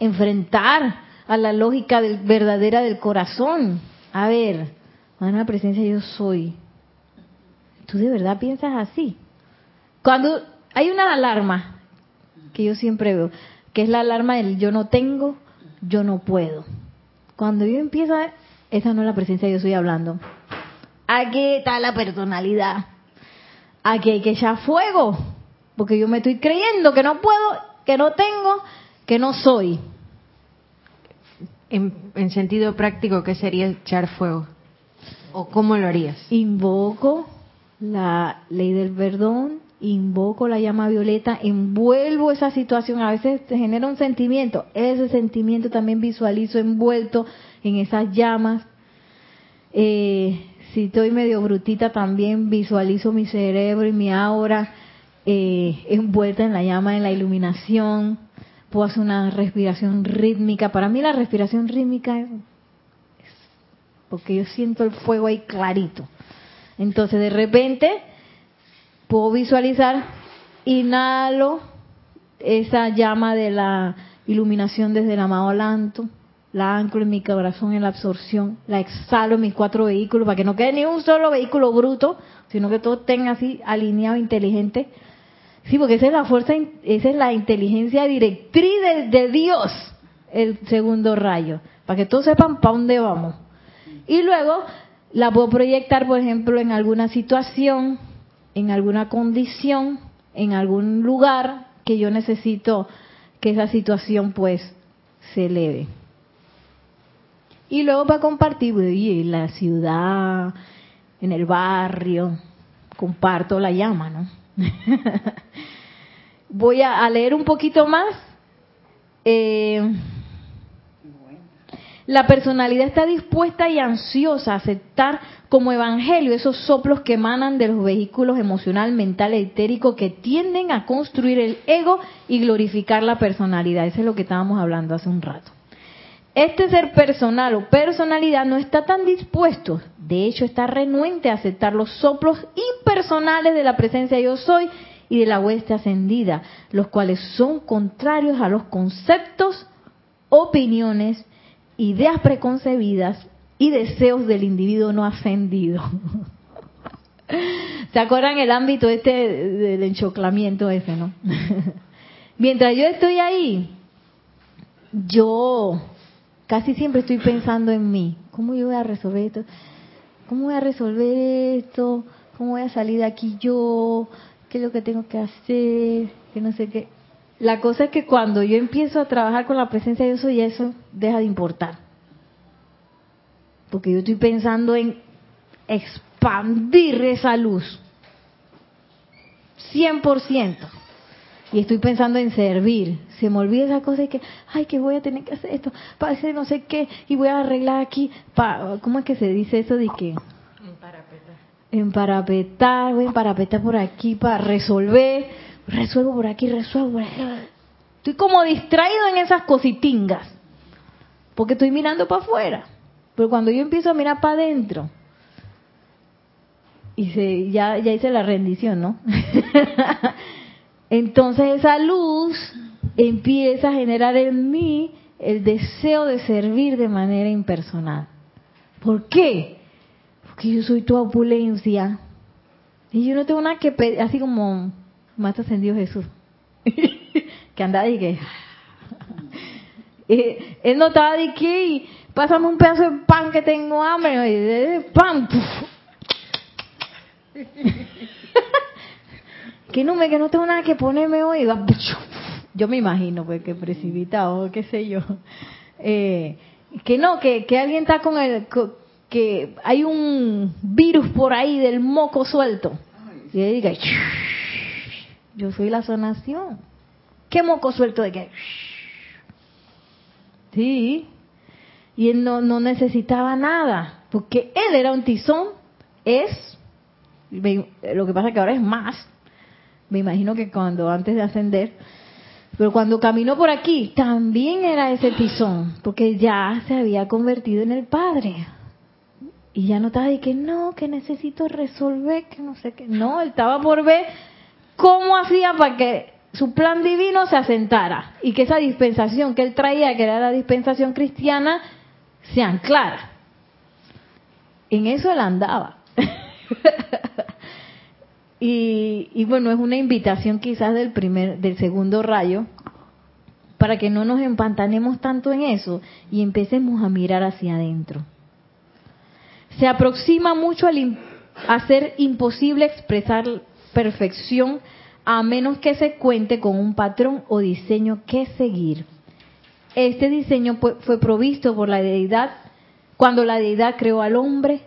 enfrentar a la lógica del, verdadera del corazón. A ver, la presencia yo soy, ¿tú de verdad piensas así? Cuando hay una alarma que yo siempre veo, que es la alarma del yo no tengo, yo no puedo. Cuando yo empiezo a esa no es la presencia que yo estoy hablando. Aquí está la personalidad. Aquí hay que echar fuego. Porque yo me estoy creyendo que no puedo, que no tengo, que no soy. En, en sentido práctico, ¿qué sería echar fuego? ¿O cómo lo harías? Invoco la ley del perdón, invoco la llama violeta, envuelvo esa situación, a veces se genera un sentimiento, ese sentimiento también visualizo envuelto en esas llamas. Eh, si estoy medio brutita también visualizo mi cerebro y mi aura eh, envuelta en la llama, en la iluminación. Puedo hacer una respiración rítmica. Para mí la respiración rítmica es porque yo siento el fuego ahí clarito. Entonces de repente puedo visualizar, inhalo esa llama de la iluminación desde el amado alanto, la anclo en mi corazón en la absorción, la exhalo en mis cuatro vehículos para que no quede ni un solo vehículo bruto, sino que todo tenga así alineado, inteligente. Sí, porque esa es la fuerza, esa es la inteligencia directriz de, de Dios, el segundo rayo, para que todos sepan para dónde vamos. Y luego la puedo proyectar, por ejemplo, en alguna situación, en alguna condición, en algún lugar que yo necesito que esa situación pues se eleve. Y luego para compartir en la ciudad, en el barrio, comparto la llama, ¿no? Voy a, leer un poquito más. Eh, la personalidad está dispuesta y ansiosa a aceptar como evangelio esos soplos que emanan de los vehículos emocional, mental e etérico que tienden a construir el ego y glorificar la personalidad. Eso es lo que estábamos hablando hace un rato. Este ser personal o personalidad no está tan dispuesto, de hecho está renuente a aceptar los soplos impersonales de la presencia yo soy y de la hueste ascendida, los cuales son contrarios a los conceptos, opiniones, ideas preconcebidas y deseos del individuo no ascendido. ¿Se acuerdan el ámbito este del enchoclamiento ese, no? Mientras yo estoy ahí, yo casi siempre estoy pensando en mí. ¿Cómo yo voy a resolver esto? ¿Cómo voy a resolver esto? ¿Cómo voy a salir de aquí yo? ¿Qué es lo que tengo que hacer? Que no sé qué. La cosa es que cuando yo empiezo a trabajar con la presencia de Dios y eso deja de importar. Porque yo estoy pensando en expandir esa luz. 100%. Y estoy pensando en servir. Se me olvida esa cosa de que, ay, que voy a tener que hacer esto, para hacer no sé qué, y voy a arreglar aquí. Pa, ¿Cómo es que se dice eso de que? Emparapetar. Emparapetar, voy a emparapetar por aquí para resolver. Resuelvo por aquí, resuelvo por aquí. Estoy como distraído en esas cositingas. Porque estoy mirando para afuera. Pero cuando yo empiezo a mirar para adentro, y se, ya, ya hice la rendición, ¿no? Entonces esa luz empieza a generar en mí el deseo de servir de manera impersonal. ¿Por qué? Porque yo soy tu opulencia. Y yo no tengo nada que pedir, así como más ascendido Jesús. que andaba y que... él no estaba de que y pásame un pedazo de pan que tengo hambre. Y pan. que no me que no tengo nada que ponerme hoy. Yo me imagino, pues que precipitado, qué sé yo. Eh, que no, que, que alguien está con el que hay un virus por ahí del moco suelto. Y él diga, yo soy la sanación. ¿Qué moco suelto de qué? Sí. Y él no, no necesitaba nada, porque él era un tizón, es, lo que pasa que ahora es más, me imagino que cuando antes de ascender, pero cuando caminó por aquí, también era ese tizón, porque ya se había convertido en el Padre. Y ya no estaba de que no, que necesito resolver, que no sé qué. No, él estaba por ver cómo hacía para que su plan divino se asentara y que esa dispensación que él traía, que era la dispensación cristiana, se anclara. En eso él andaba. y, bueno, es una invitación quizás del primer, del segundo rayo, para que no nos empantanemos tanto en eso y empecemos a mirar hacia adentro. Se aproxima mucho al a ser imposible expresar perfección a menos que se cuente con un patrón o diseño que seguir. Este diseño fue provisto por la deidad cuando la deidad creó al hombre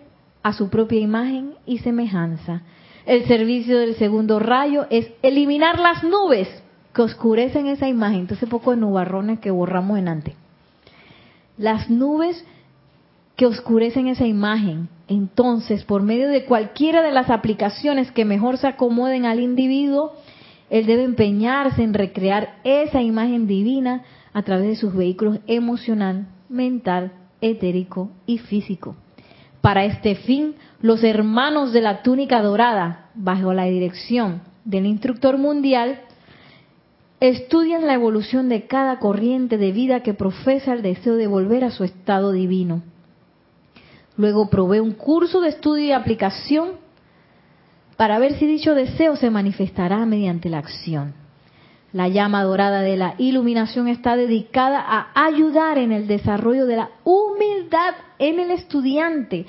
a su propia imagen y semejanza. El servicio del segundo rayo es eliminar las nubes que oscurecen esa imagen. Entonces, poco de nubarrones que borramos en antes. Las nubes que oscurecen esa imagen. Entonces, por medio de cualquiera de las aplicaciones que mejor se acomoden al individuo, él debe empeñarse en recrear esa imagen divina a través de sus vehículos emocional, mental, etérico y físico. Para este fin, los hermanos de la túnica dorada, bajo la dirección del instructor mundial, estudian la evolución de cada corriente de vida que profesa el deseo de volver a su estado divino. Luego provee un curso de estudio y aplicación para ver si dicho deseo se manifestará mediante la acción. La llama dorada de la iluminación está dedicada a ayudar en el desarrollo de la humildad en el estudiante,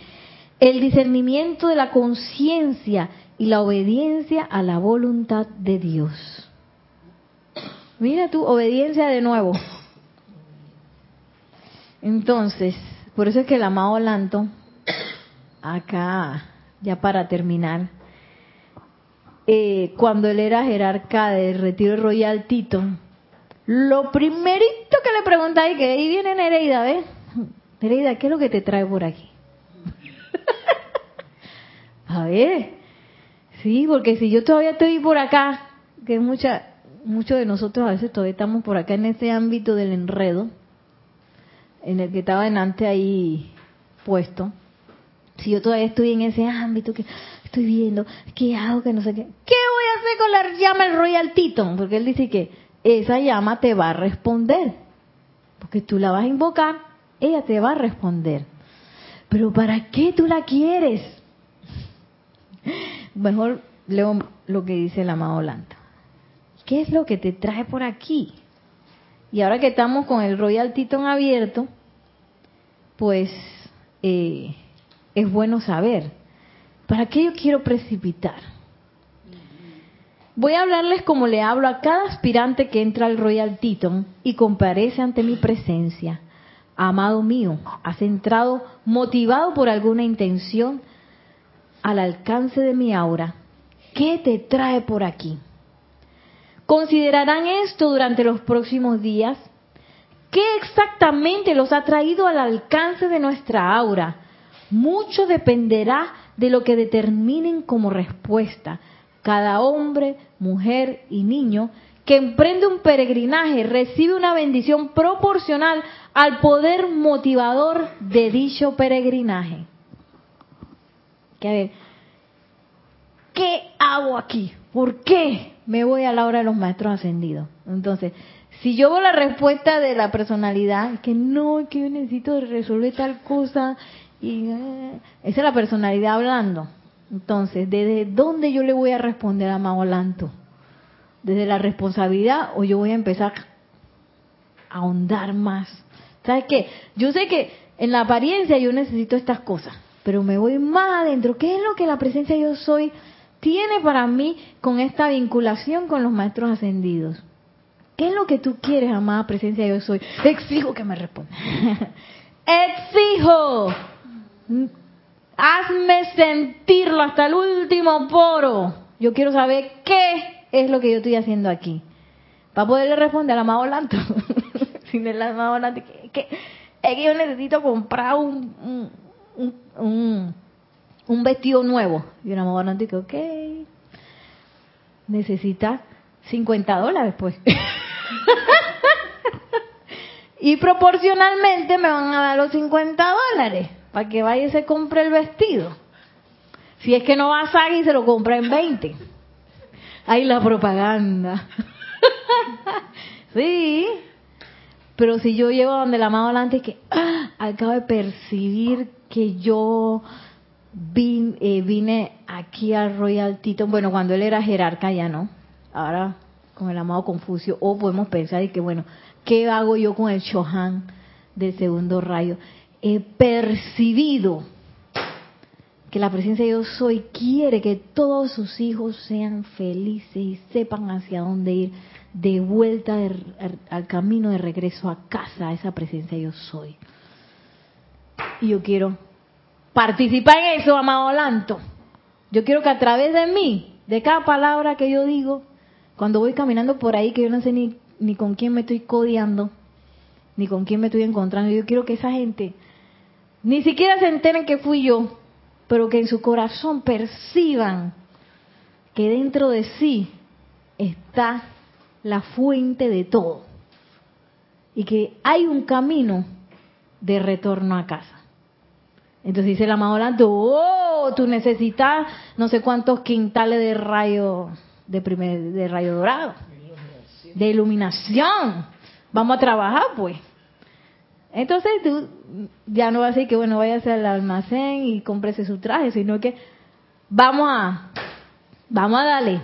el discernimiento de la conciencia y la obediencia a la voluntad de Dios. Mira tu obediencia de nuevo. Entonces, por eso es que el amado Lanto, acá, ya para terminar, eh, cuando él era jerarca del retiro royal Tito, lo primerito que le pregunta y que ahí viene Nereida, ¿ves? Nereida, ¿qué es lo que te trae por aquí? a ver, sí, porque si yo todavía estoy por acá, que mucha, muchos de nosotros a veces todavía estamos por acá en ese ámbito del enredo, en el que estaba en antes ahí puesto, si yo todavía estoy en ese ámbito que estoy viendo, ¿qué hago? Que no sé qué. ¿Qué voy a hacer con la llama del Royal Titon? Porque él dice que esa llama te va a responder. Porque tú la vas a invocar, ella te va a responder. Pero ¿para qué tú la quieres? Mejor leo lo que dice el amado Lanta. ¿Qué es lo que te trae por aquí? Y ahora que estamos con el Royal Titon abierto, pues eh, es bueno saber ¿Para qué yo quiero precipitar? Voy a hablarles como le hablo a cada aspirante que entra al Royal Teton y comparece ante mi presencia. Amado mío, has entrado motivado por alguna intención al alcance de mi aura. ¿Qué te trae por aquí? Considerarán esto durante los próximos días. ¿Qué exactamente los ha traído al alcance de nuestra aura? Mucho dependerá de lo que determinen como respuesta. Cada hombre, mujer y niño que emprende un peregrinaje recibe una bendición proporcional al poder motivador de dicho peregrinaje. ¿Qué, ¿Qué hago aquí? ¿Por qué me voy a la hora de los maestros ascendidos? Entonces, si yo veo la respuesta de la personalidad, que no, que yo necesito resolver tal cosa, y eh, esa es la personalidad hablando. Entonces, ¿desde dónde yo le voy a responder a Lanto? ¿Desde la responsabilidad o yo voy a empezar a ahondar más? ¿Sabes qué? Yo sé que en la apariencia yo necesito estas cosas, pero me voy más adentro. ¿Qué es lo que la presencia yo soy tiene para mí con esta vinculación con los maestros ascendidos? ¿Qué es lo que tú quieres, amada presencia yo soy? Exijo que me responda. Exijo Hazme sentirlo hasta el último poro. Yo quiero saber qué es lo que yo estoy haciendo aquí. Para poderle responder al amado Lanto. Sin el amado Lanto. Que, es que yo necesito comprar un, un, un, un- vestido nuevo. Y el amado Lanto que, ok. Necesita 50 dólares, pues. y proporcionalmente me van a dar los 50 dólares para que vaya y se compre el vestido. Si es que no va a Sagi, se lo compra en 20. Ahí la propaganda. sí. Pero si yo llego donde la amado adelante que ah, acabo de percibir que yo vin- eh, vine aquí al Royal Teton, bueno, cuando él era jerarca ya no, ahora con el amado Confucio, o podemos pensar y que bueno, ¿qué hago yo con el Shohan del segundo rayo? He percibido que la presencia de yo soy quiere que todos sus hijos sean felices y sepan hacia dónde ir de vuelta al camino de regreso a casa, a esa presencia de yo soy. Y yo quiero participar en eso, amado Lanto. Yo quiero que a través de mí, de cada palabra que yo digo, cuando voy caminando por ahí, que yo no sé ni, ni con quién me estoy codeando, ni con quién me estoy encontrando, yo quiero que esa gente ni siquiera se enteren que fui yo, pero que en su corazón perciban que dentro de sí está la fuente de todo y que hay un camino de retorno a casa. Entonces dice el amado Lanto, oh, tú necesitas no sé cuántos quintales de rayo de primer de rayo dorado, de iluminación. Vamos a trabajar, pues. Entonces tú ya no vas a decir que bueno vayas al almacén y cómprese su traje, sino que vamos a vamos a darle.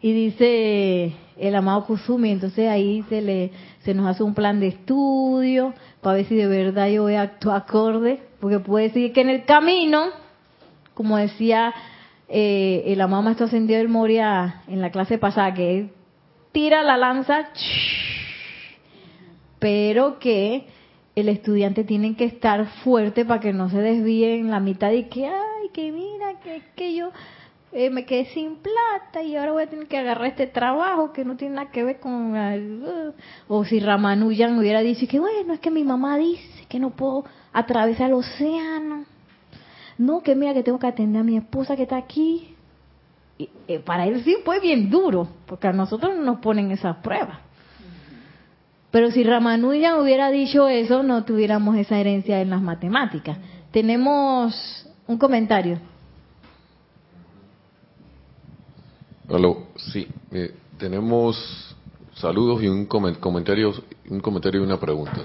Y dice el amado Kusumi, entonces ahí se le se nos hace un plan de estudio para ver si de verdad yo voy a actuar acorde, porque puede decir que en el camino, como decía eh, el amado maestro ascendido del Moria en la clase pasada, que tira la lanza, pero que el estudiante tiene que estar fuerte para que no se desvíe en la mitad y que, ay, que mira, que, que yo eh, me quedé sin plata y ahora voy a tener que agarrar este trabajo que no tiene nada que ver con... uh, o si Ramanujan hubiera dicho que, bueno, es que mi mamá dice que no puedo atravesar el océano. No, que mira que tengo que atender a mi esposa que está aquí. Y, eh, para él sí fue bien duro, porque a nosotros no nos ponen esas pruebas. Pero si Ramanujan hubiera dicho eso, no tuviéramos esa herencia en las matemáticas. Tenemos un comentario. Aló, sí, eh, tenemos saludos y un comen- comentario, un comentario y una pregunta.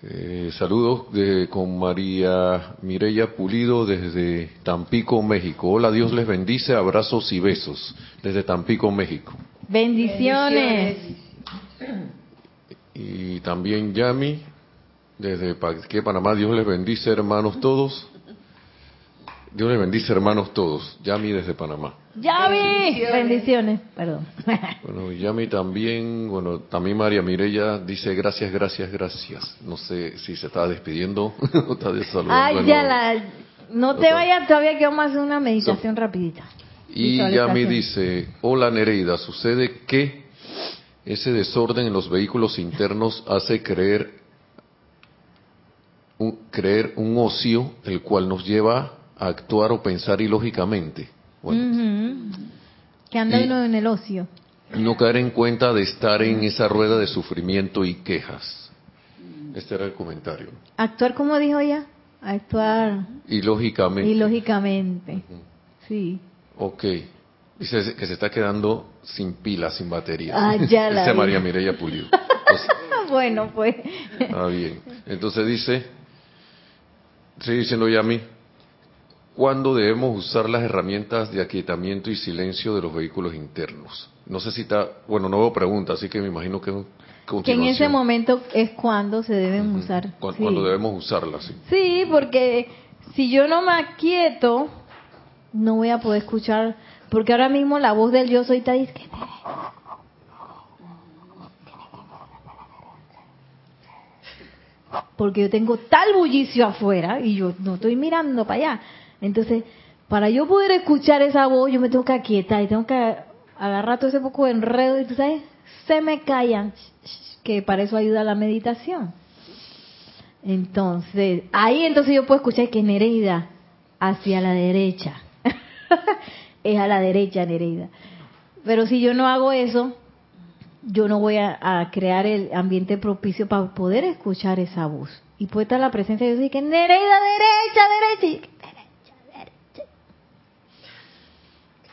Eh, saludos de, con María Mireya Pulido desde Tampico, México. Hola, Dios les bendice, abrazos y besos desde Tampico, México. Bendiciones. Y también Yami desde Paqué, Panamá. Dios les bendice, hermanos todos. Dios les bendice, hermanos todos. Yami desde Panamá. Yami. Bendiciones. Perdón. Bueno, Yami también, bueno, también María Mireya dice gracias, gracias, gracias. No sé si se está despidiendo o está saludando. Ay, de ya la... No te vayas todavía que vamos a hacer una meditación rapidita. Y. Yami dice, hola Nereida, sucede que ese desorden en los vehículos internos hace creer un, creer un ocio, el cual nos lleva a actuar o pensar ilógicamente. Bueno. Que anda uno en el ocio. no caer en cuenta de estar en esa rueda de sufrimiento y quejas. Este era el comentario. Actuar como dijo ella. Actuar Ilógicamente. ilógicamente. Sí. Ok. Dice que se está quedando sin pilas, sin batería. Ah, ya la Dice. María Mireya Pulido. Entonces, Bueno, pues. Ah, bien. Entonces dice, sigue diciendo Yami, ¿cuándo debemos usar las herramientas de aquietamiento y silencio de los vehículos internos? No sé si está, bueno, no veo pregunta, así que me imagino que Que en ese momento es cuando se deben usar. Cu- Sí. Cuando debemos usarlas, sí. Sí, porque si yo no me aquieto, no voy a poder escuchar, porque ahora mismo la voz del yo soy está diciendo, porque yo tengo tal bullicio afuera y yo no estoy mirando para allá. Entonces, para yo poder escuchar esa voz, yo me tengo que aquietar y tengo que agarrar todo ese poco de enredo y tú sabes, se me callan, que para eso ayuda la meditación. Entonces, ahí entonces yo puedo escuchar que Nereida hacia la derecha. es a la derecha Nereida. Pero si yo no hago eso, yo no voy a, crear el ambiente propicio para poder escuchar esa voz. Y puede estar la presencia de Dios y que Nereida, derecha, derecha, derecha, derecha.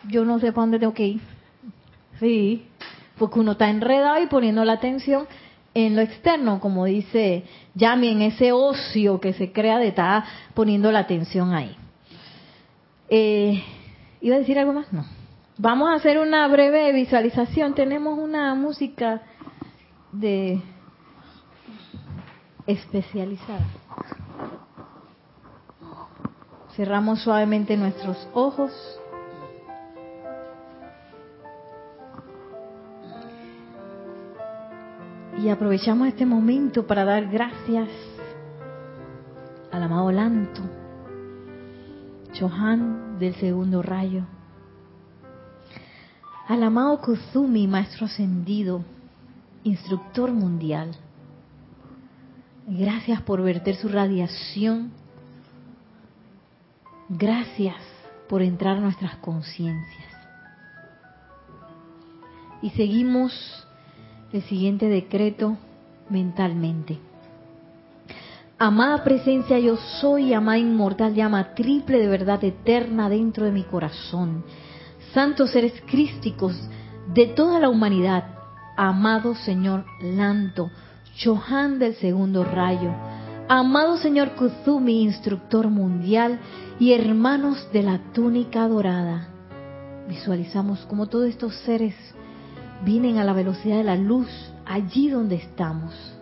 Yo no sé para dónde tengo que ir. Sí, porque uno está enredado y poniendo la atención en lo externo, como dice Yami, en ese ocio que se crea de estar poniendo la atención ahí. Eh, ¿Iba a decir algo más? No. Vamos a hacer una breve visualización. Tenemos una música de especializada. Cerramos suavemente nuestros ojos. Y aprovechamos este momento para dar gracias al amado Lanto, Chohan del segundo rayo, al amado Kuzumi, maestro ascendido, instructor mundial. Gracias por verter su radiación. Gracias por entrar a nuestras conciencias. Y seguimos el siguiente decreto mentalmente. Amada presencia, yo soy, amada inmortal, llama triple de verdad eterna dentro de mi corazón santos seres crísticos de toda la humanidad, amado Señor Lanto, Chohan del segundo rayo, amado Señor Kuzumi, instructor mundial, y hermanos de la túnica dorada. Visualizamos cómo todos estos seres vienen a la velocidad de la luz allí donde estamos.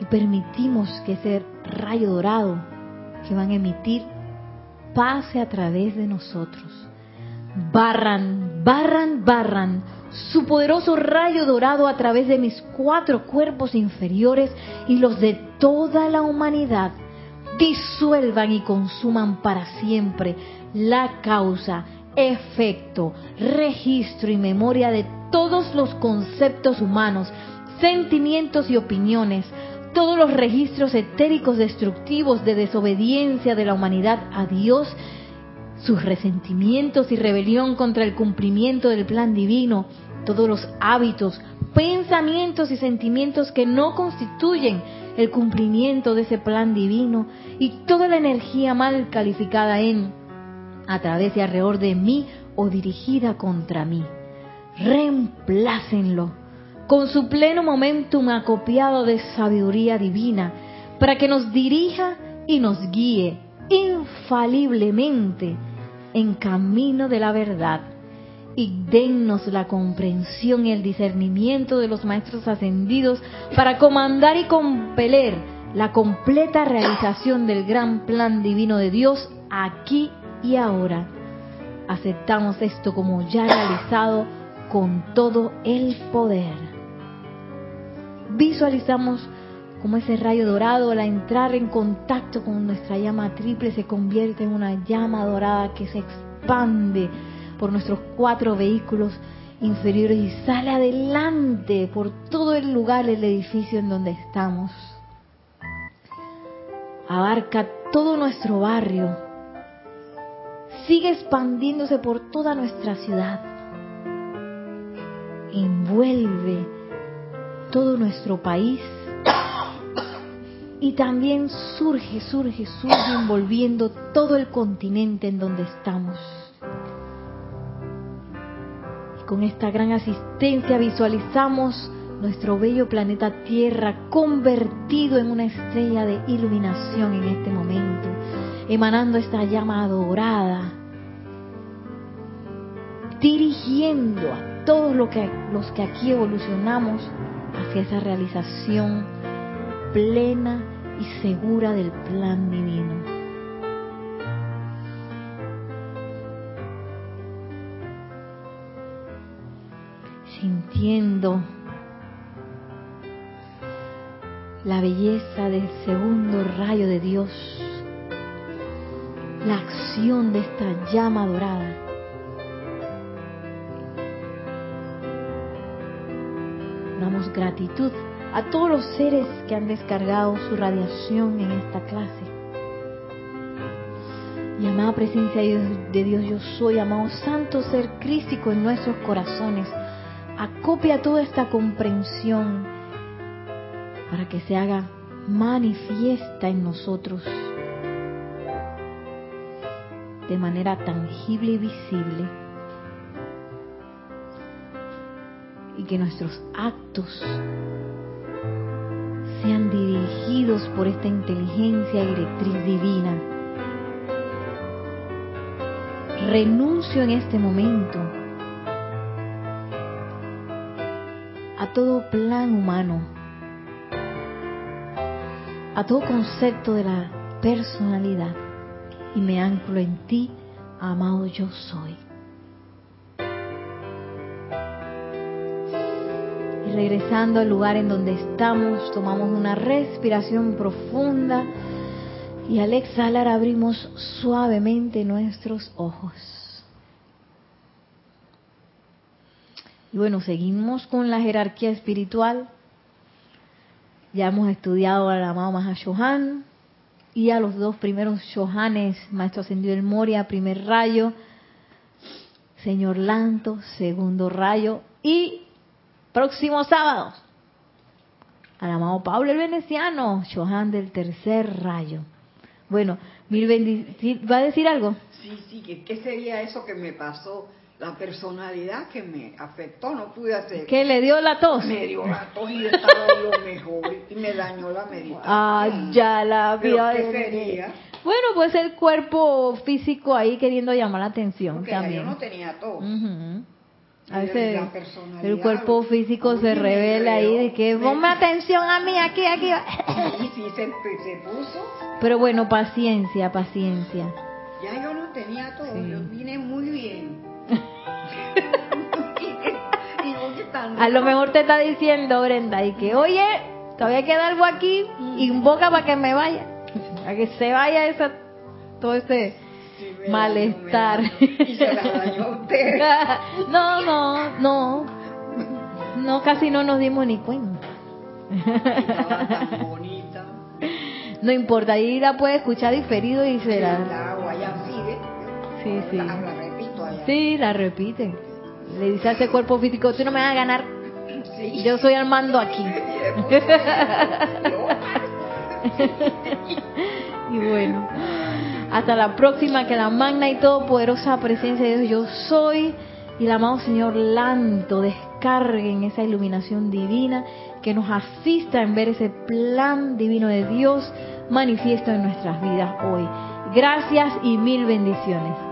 Y permitimos que ese rayo dorado que van a emitir pase a través de nosotros barran, barran, barran su poderoso rayo dorado a través de mis cuatro cuerpos inferiores y los de toda la humanidad. Disuelvan y consuman para siempre la causa, efecto, registro y memoria de todos los conceptos humanos, sentimientos y opiniones, todos los registros etéricos destructivos de desobediencia de la humanidad a Dios sus resentimientos y rebelión contra el cumplimiento del plan divino, todos los hábitos, pensamientos y sentimientos que no constituyen el cumplimiento de ese plan divino y toda la energía mal calificada en, a través y alrededor de mí o dirigida contra mí. Reemplácenlo con su pleno momentum acopiado de sabiduría divina para que nos dirija y nos guíe infaliblemente en camino de la verdad y dennos la comprensión y el discernimiento de los maestros ascendidos para comandar y compeler la completa realización del gran plan divino de Dios aquí y ahora. Aceptamos esto como ya realizado con todo el poder. Visualizamos como ese rayo dorado al entrar en contacto con nuestra llama triple se convierte en una llama dorada que se expande por nuestros cuatro vehículos inferiores y sale adelante por todo el lugar, el edificio en donde estamos. Abarca todo nuestro barrio, sigue expandiéndose por toda nuestra ciudad, envuelve todo nuestro país y también surge, surge, surge envolviendo todo el continente en donde estamos. Y con esta gran asistencia visualizamos nuestro bello planeta Tierra convertido en una estrella de iluminación en este momento, emanando esta llama dorada, dirigiendo a todos los que, los que aquí evolucionamos hacia esa realización plena y segura del plan divino. Sintiendo la belleza del segundo rayo de Dios, la acción de esta llama dorada. Gratitud a todos los seres que han descargado su radiación en esta clase. Y amada presencia de Dios, yo soy, amado santo ser crístico en nuestros corazones. Acopia toda esta comprensión para que se haga manifiesta en nosotros de manera tangible y visible que nuestros actos sean dirigidos por esta inteligencia directriz divina. Renuncio en este momento a todo plan humano, a todo concepto de la personalidad y me anclo en ti, amado yo soy. Regresando al lugar en donde estamos, tomamos una respiración profunda y al exhalar abrimos suavemente nuestros ojos. Y bueno, seguimos con la jerarquía espiritual. Ya hemos estudiado al amado Mahashohan y a los dos primeros Shohanes, Maestro Ascendido del Moria, primer rayo, Señor Lanto, segundo rayo y próximo sábado al amado Pablo el Veneciano, Shohan del tercer rayo. Bueno, mil bendiciones. ¿Va a decir algo? Sí, sí, ¿qué sería eso que me pasó? La personalidad que me afectó, no pude hacer. ¿Qué le dio la tos? Me dio la tos y estaba lo mejor y me dañó la meditación. Ah, ya la vida. ¿Qué sería? Bueno, pues el cuerpo físico ahí queriendo llamar la atención Porque también. yo no tenía tos. Ujú. A Y veces el cuerpo físico se revela ahí de que me- ponme atención a mí, aquí, aquí. Sí, sí, se, se puso. Pero bueno, paciencia, paciencia. Ya yo no tenía todo, Sí. yo vine muy bien. y, y tan A lo mejor te está diciendo Brenda y que, oye, todavía queda algo aquí, invoca para que me vaya, para que se vaya esa, todo ese Sí, malestar. me dañó. Y se la dañó a usted. no, no, no, no, casi no nos dimos ni cuenta. Estaba tan bonita. No importa, ahí la puede escuchar diferido y será. La agua ya sigue. Sí, sí. La, la repito allá. Sí, la repite. Le dice a ese cuerpo físico, tú no me vas a ganar, Sí. yo soy Armando aquí. Y bueno, hasta la próxima, que la magna y todopoderosa presencia de Dios yo soy y el amado Señor Lanto descarguen esa iluminación divina que nos asista en ver ese plan divino de Dios manifiesto en nuestras vidas hoy. Gracias y mil bendiciones.